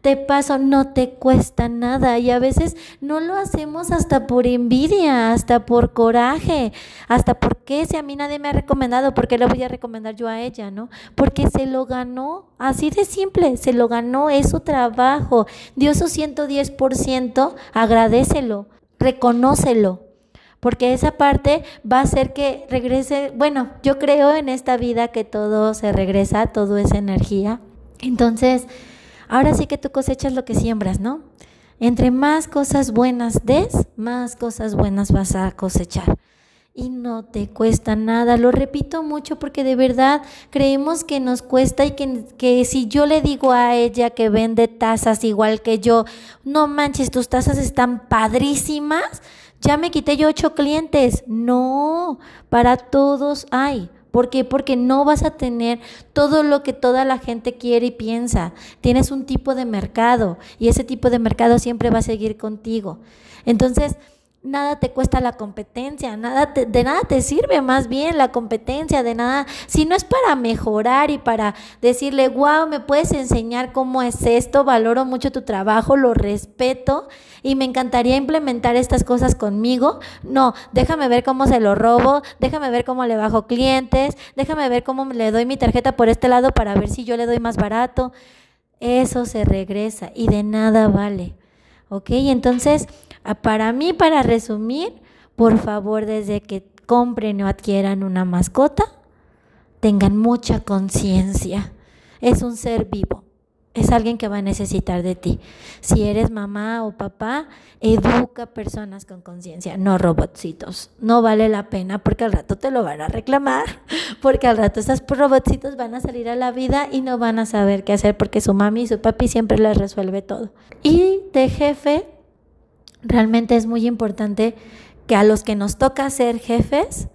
te paso, no te cuesta nada y a veces no lo hacemos hasta por envidia, hasta por coraje, hasta porque si a mí nadie me ha recomendado, ¿por qué le voy a recomendar yo a ella, no? Porque se lo ganó, así de simple, se lo ganó, es su trabajo, dio su 110%, agradecelo, reconócelo porque esa parte va a hacer que regrese, bueno, yo creo en esta vida que todo se regresa, todo es energía. Entonces, Ahora sí que tú cosechas lo que siembras, ¿no? Entre más cosas buenas des, más cosas buenas vas a cosechar. Y no te cuesta nada, lo repito mucho porque de verdad creemos que nos cuesta y que, que si yo le digo a ella que vende tazas igual que yo, no manches, tus tazas están padrísimas, ya me quité yo ocho clientes. No, para todos hay. ¿Por qué? Porque no vas a tener todo lo que toda la gente quiere y piensa. Tienes un tipo de mercado y ese tipo de mercado siempre va a seguir contigo. Entonces, nada te cuesta la competencia, nada de nada te sirve más bien la competencia, de nada, si no es para mejorar y para decirle, wow, me puedes enseñar cómo es esto, valoro mucho tu trabajo, lo respeto y me encantaría implementar estas cosas conmigo, no, déjame ver cómo se lo robo, déjame ver cómo le bajo clientes, déjame ver cómo le doy mi tarjeta por este lado para ver si yo le doy más barato. Eso se regresa y de nada vale. ¿Ok? Entonces, para mí, para resumir, por favor, desde que compren o adquieran una mascota, tengan mucha conciencia. Es un ser vivo es alguien que va a necesitar de ti. Si eres mamá o papá, educa personas con conciencia, no robotcitos. No vale la pena porque al rato te lo van a reclamar, porque al rato esos robotcitos van a salir a la vida y no van a saber qué hacer porque su mami y su papi siempre les resuelve todo. Y de jefe, realmente es muy importante que a los que nos toca ser jefes,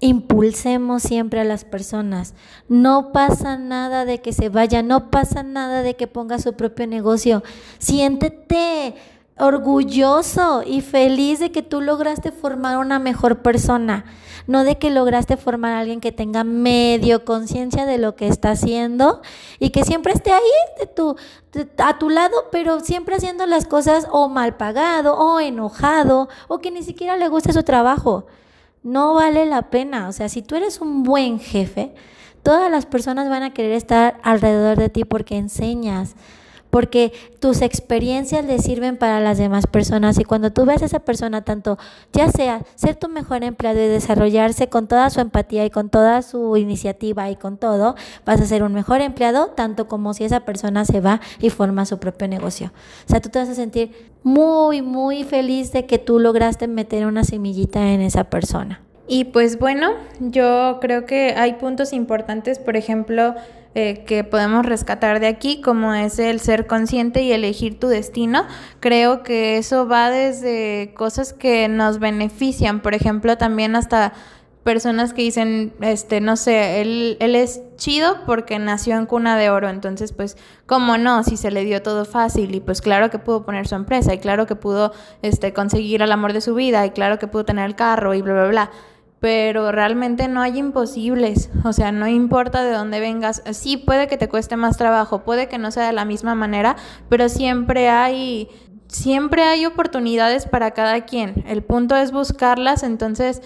impulsemos siempre a las personas. No pasa nada de que se vaya, no pasa nada de que ponga su propio negocio. Siéntete orgulloso y feliz de que tú lograste formar una mejor persona, no de que lograste formar a alguien que tenga medio conciencia de lo que está haciendo y que siempre esté ahí de tu, a tu lado, pero siempre haciendo las cosas o mal pagado o enojado o que ni siquiera le guste su trabajo no vale la pena. O sea, si tú eres un buen jefe, todas las personas van a querer estar alrededor de ti porque enseñas, porque tus experiencias le sirven para las demás personas y cuando tú ves a esa persona tanto ya sea ser tu mejor empleado y desarrollarse con toda su empatía y con toda su iniciativa y con todo, vas a ser un mejor empleado tanto como si esa persona se va y forma su propio negocio. O sea, tú te vas a sentir muy, muy feliz de que tú lograste meter una semillita en esa persona. Y pues bueno, yo creo que hay puntos importantes, por ejemplo, eh, que podemos rescatar de aquí, como es el ser consciente y elegir tu destino. Creo que eso va desde cosas que nos benefician, por ejemplo, también hasta personas que dicen, este, no sé, él, él es chido porque nació en cuna de oro, entonces pues, ¿cómo no? Si se le dio todo fácil y pues claro que pudo poner su empresa y claro que pudo este, conseguir el amor de su vida y claro que pudo tener el carro y bla, bla, bla pero realmente no hay imposibles, o sea, no importa de dónde vengas, sí puede que te cueste más trabajo, puede que no sea de la misma manera, pero siempre hay siempre hay oportunidades para cada quien. El punto es buscarlas, entonces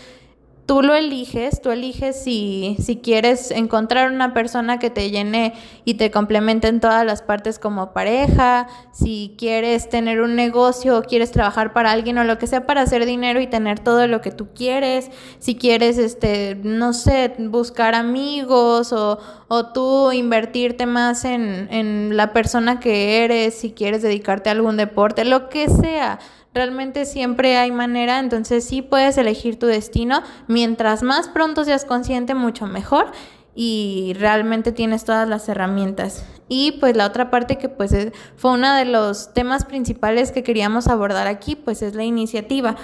tú lo eliges, tú eliges si, si quieres encontrar una persona que te llene y te complemente en todas las partes como pareja, si quieres tener un negocio o quieres trabajar para alguien o lo que sea para hacer dinero y tener todo lo que tú quieres, si quieres, este, no sé, buscar amigos o, o tú invertirte más en, en la persona que eres, si quieres dedicarte a algún deporte, lo que sea Realmente siempre hay manera, entonces sí puedes elegir tu destino. Mientras más pronto seas consciente, mucho mejor y realmente tienes todas las herramientas. Y pues la otra parte que pues fue uno de los temas principales que queríamos abordar aquí, pues es la iniciativa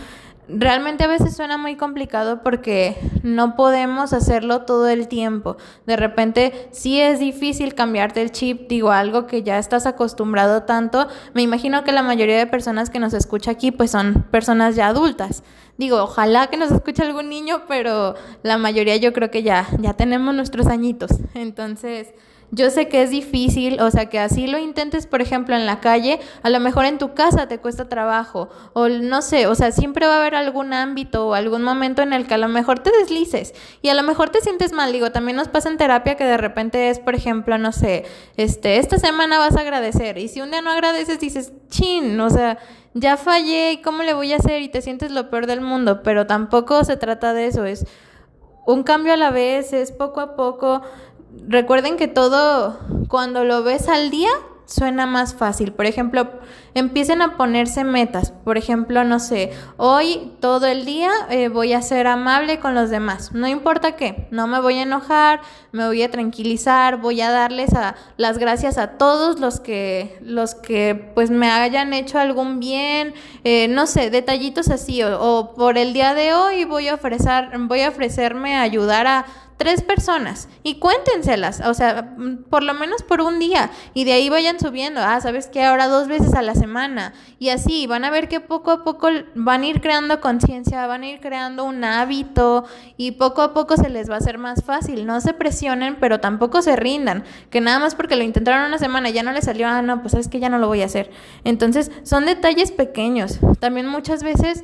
realmente a veces suena muy complicado porque no podemos hacerlo todo el tiempo. De repente sí es difícil cambiarte el chip, digo, algo que ya estás acostumbrado tanto. Me imagino que la mayoría de personas que nos escucha aquí pues son personas ya adultas. Digo, ojalá que nos escuche algún niño, pero la mayoría yo creo que ya ya tenemos nuestros añitos. Entonces, yo sé que es difícil, o sea, que así lo intentes, por ejemplo, en la calle, a lo mejor en tu casa te cuesta trabajo, o no sé, o sea, siempre va a haber algún ámbito o algún momento en el que a lo mejor te deslices y a lo mejor te sientes mal. Digo, también nos pasa en terapia que de repente es, por ejemplo, no sé, este, esta semana vas a agradecer y si un día no agradeces dices, chin, o sea, ya fallé y cómo le voy a hacer y te sientes lo peor del mundo, pero tampoco se trata de eso, es un cambio a la vez, es poco a poco recuerden que todo, cuando lo ves al día, suena más fácil. Por ejemplo, empiecen a ponerse metas. Por ejemplo, no sé, hoy todo el día eh, voy a ser amable con los demás. No importa qué, no me voy a enojar, me voy a tranquilizar, voy a darles a, las gracias a todos los que, los que pues me hayan hecho algún bien, eh, no sé, detallitos así. O, o por el día de hoy voy a ofrecer, voy a ofrecerme a ayudar a tres personas y cuéntenselas, o sea, mm, por lo menos por un día y de ahí vayan subiendo, ah, sabes que ahora dos veces a la semana y así van a ver que poco a poco van a ir creando conciencia, van a ir creando un hábito y poco a poco se les va a hacer más fácil, no se presionen, pero tampoco se rindan, que nada más porque lo intentaron una semana ya no les salió, ah, no, pues sabes que ya no lo voy a hacer. Entonces, son detalles pequeños. También muchas veces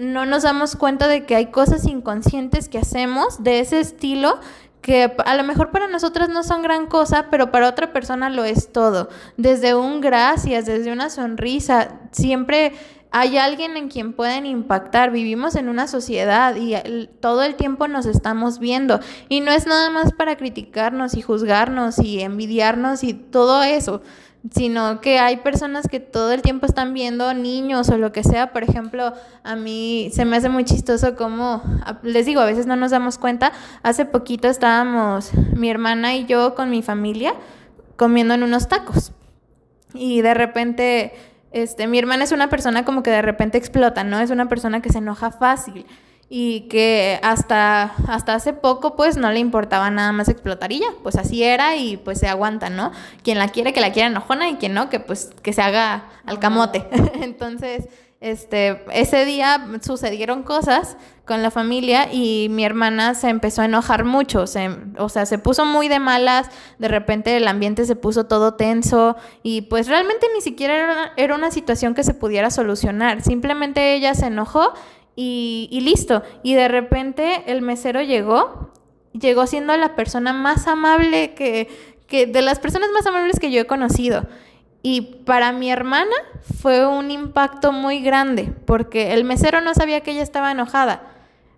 no nos damos cuenta de que hay cosas inconscientes que hacemos de ese estilo que a lo mejor para nosotras no son gran cosa, pero para otra persona lo es todo. Desde un gracias, desde una sonrisa, siempre hay alguien en quien pueden impactar. Vivimos en una sociedad y todo el tiempo nos estamos viendo. Y no es nada más para criticarnos y juzgarnos y envidiarnos y todo eso, sino que hay personas que todo el tiempo están viendo niños o lo que sea. Por ejemplo, a mí se me hace muy chistoso como, les digo, a veces no nos damos cuenta. Hace poquito estábamos mi hermana y yo con mi familia comiendo en unos tacos. Y de repente este, mi hermana es una persona como que de repente explota, ¿no? Es una persona que se enoja fácil y que hasta, hasta hace poco pues no le importaba nada más explotar y ya, pues así era y pues se aguanta, ¿no? Quien la quiere, que la quiera enojona y quien no, que pues que se haga al camote. Entonces, este, ese día sucedieron cosas con la familia y mi hermana se empezó a enojar mucho, o sea, se puso muy de malas, de repente el ambiente se puso todo tenso y pues realmente ni siquiera era, era una situación que se pudiera solucionar, simplemente ella se enojó y, y listo, y de repente el mesero llegó, llegó siendo la persona más amable que, que de las personas más amables que yo he conocido. Y para mi hermana fue un impacto muy grande, porque el mesero no sabía que ella estaba enojada.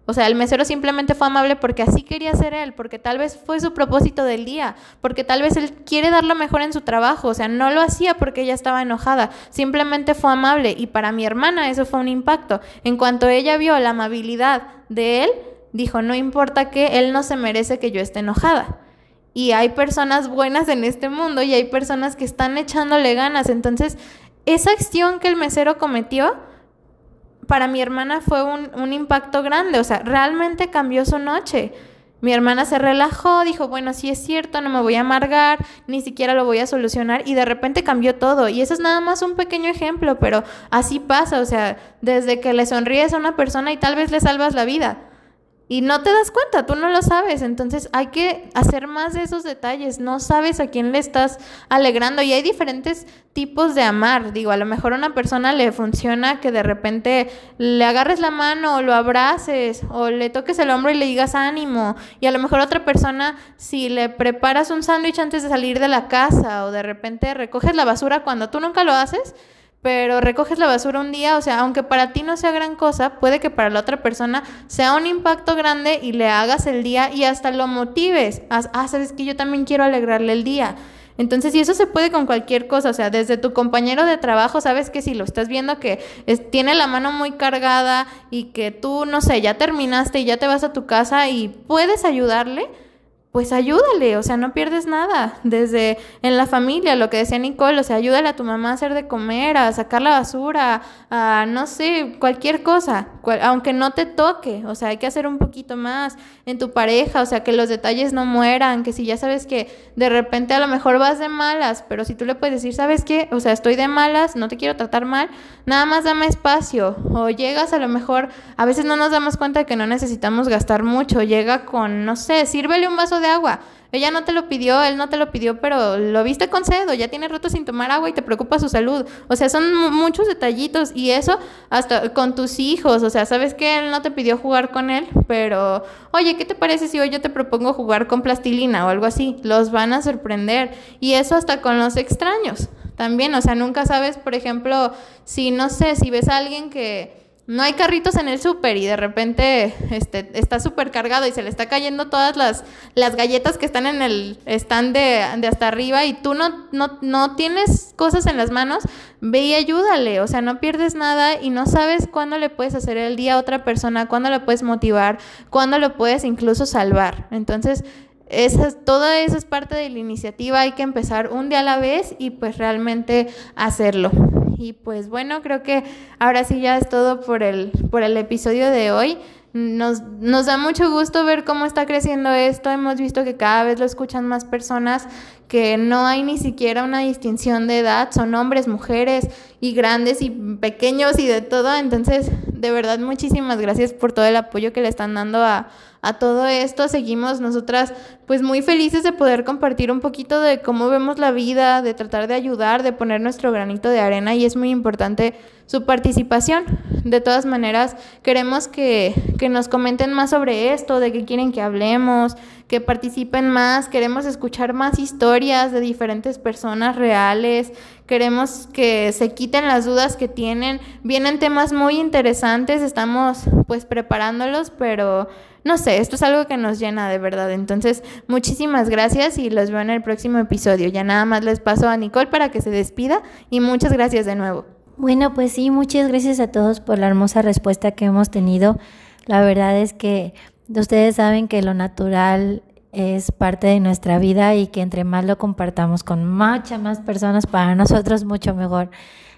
O sea, el mesero simplemente fue amable porque así quería ser él, porque tal vez fue su propósito del día, porque tal vez él quiere dar lo mejor en su trabajo, o sea, no lo hacía porque ella estaba enojada, simplemente fue amable y para mi hermana eso fue un impacto. En cuanto ella vio la amabilidad de él, dijo, no importa que él no se merece que yo esté enojada y hay personas buenas en este mundo y hay personas que están echándole ganas. Entonces, esa acción que el mesero cometió, para mi hermana fue un, impacto grande, o sea, realmente cambió su noche. Mi hermana se relajó, dijo, bueno, sí es cierto, no me voy a amargar, ni siquiera lo voy a solucionar y de repente cambió todo. Y eso es nada más un pequeño ejemplo, pero así pasa, o sea, desde que le sonríes a una persona y tal vez le salvas la vida y no te das cuenta, tú no lo sabes. Entonces hay que hacer más de esos detalles. No sabes a quién le estás alegrando. Y hay diferentes tipos de amar. Digo, a lo mejor a una persona le funciona que de repente le agarres la mano o lo abraces o le toques el hombro y le digas ánimo. Y a lo mejor a otra persona, si le preparas un sándwich antes de salir de la casa o de repente recoges la basura cuando tú nunca lo haces pero recoges la basura un día, o sea, aunque para ti no sea gran cosa, puede que para la otra persona sea un impacto grande y le hagas el día y hasta lo motives. Ah, sabes que yo también quiero alegrarle el día. Entonces, y eso se puede con cualquier cosa, o sea, desde tu compañero de trabajo, sabes que si lo estás viendo que tiene la mano muy cargada y que tú, no sé, ya terminaste y ya te vas a tu casa y puedes ayudarle, pues ayúdale, o sea, no pierdes nada. Desde en la familia, lo que decía Nicole, o sea, ayúdale a tu mamá a hacer de comer, a sacar la basura, a no sé, cualquier cosa, aunque no te toque, o sea, hay que hacer un poquito más en tu pareja, o sea, que los detalles no mueran, que si ya sabes que de repente a lo mejor vas de malas, pero si tú le puedes decir, ¿sabes qué? O sea, estoy de malas, no te quiero tratar mal, nada más dame espacio, o llegas a lo mejor, a veces no nos damos cuenta de que no necesitamos gastar mucho, llega con, no sé, sírvele un vaso de agua. Ella no te lo pidió, él no te lo pidió, pero lo viste con sed ya tiene rato sin tomar agua y te preocupa su salud. O sea, son muchos detallitos y eso hasta con tus hijos. O sea, sabes que él no te pidió jugar con él, pero oye, ¿qué te parece si hoy yo te propongo jugar con plastilina o algo así? Los van a sorprender. Y eso hasta con los extraños también. O sea, nunca sabes, por ejemplo, si no sé, si ves a alguien que no hay carritos en el súper y de repente este, está súper cargado y se le está cayendo todas las, las galletas que están en el stand de, de hasta arriba y tú no, no, no, tienes cosas en las manos, ve y ayúdale, o sea, no pierdes nada y no sabes cuándo le puedes hacer el día a otra persona, cuándo le puedes motivar, cuándo lo puedes incluso salvar. Entonces, esa, toda esa es parte de la iniciativa, hay que empezar un día a la vez y pues realmente hacerlo. Y pues bueno, creo que ahora sí ya es todo por el, por el episodio de hoy. Nos, nos da mucho gusto ver cómo está creciendo esto. Hemos visto que cada vez lo escuchan más personas, que no hay ni siquiera una distinción de edad. Son hombres, mujeres y grandes y pequeños y de todo. Entonces, de verdad, muchísimas gracias por todo el apoyo que le están dando a, a todo esto. Seguimos nosotras pues muy felices de poder compartir un poquito de cómo vemos la vida, de tratar de ayudar, de poner nuestro granito de arena y es muy importante su participación. De todas maneras, queremos que, que nos comenten más sobre esto, de qué quieren que hablemos, que participen más, queremos escuchar más historias de diferentes personas reales. Queremos que se quiten las dudas que tienen. Vienen temas muy interesantes, estamos pues preparándolos, pero no sé, esto es algo que nos llena de verdad. Entonces, muchísimas gracias y los veo en el próximo episodio. Ya nada más les paso a Nicole para que se despida y muchas gracias de nuevo. Bueno, pues sí, muchas gracias a todos por la hermosa respuesta que hemos tenido. La verdad es que ustedes saben que lo natural es parte de nuestra vida y que entre más lo compartamos con muchas más personas, para nosotros mucho mejor.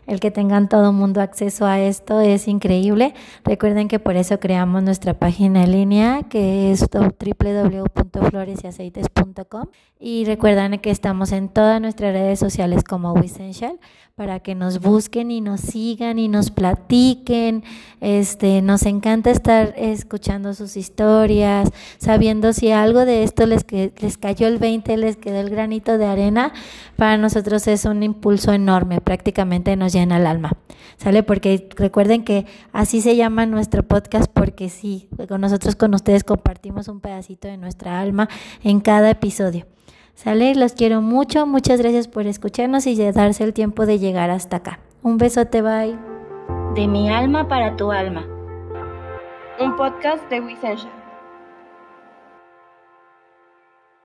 El que tengan todo mundo acceso a esto es increíble. Recuerden que por eso creamos nuestra página en línea que es www.floresyaceites.com y recuerden que estamos en todas nuestras redes sociales como Wissential para que nos busquen y nos sigan y nos platiquen. Este, nos encanta estar escuchando sus historias, sabiendo si algo de esto les, les cayó el 20, les quedó el granito de arena. Para nosotros es un impulso enorme, prácticamente nos llena el alma. ¿Sale? Porque recuerden que así se llama nuestro podcast porque sí, con nosotros con ustedes compartimos un pedacito de nuestra alma en cada episodio. ¿Sale? Los quiero mucho. Muchas gracias por escucharnos y de darse el tiempo de llegar hasta acá. Un besote, bye. De mi alma para tu alma. Un podcast de Wisensha.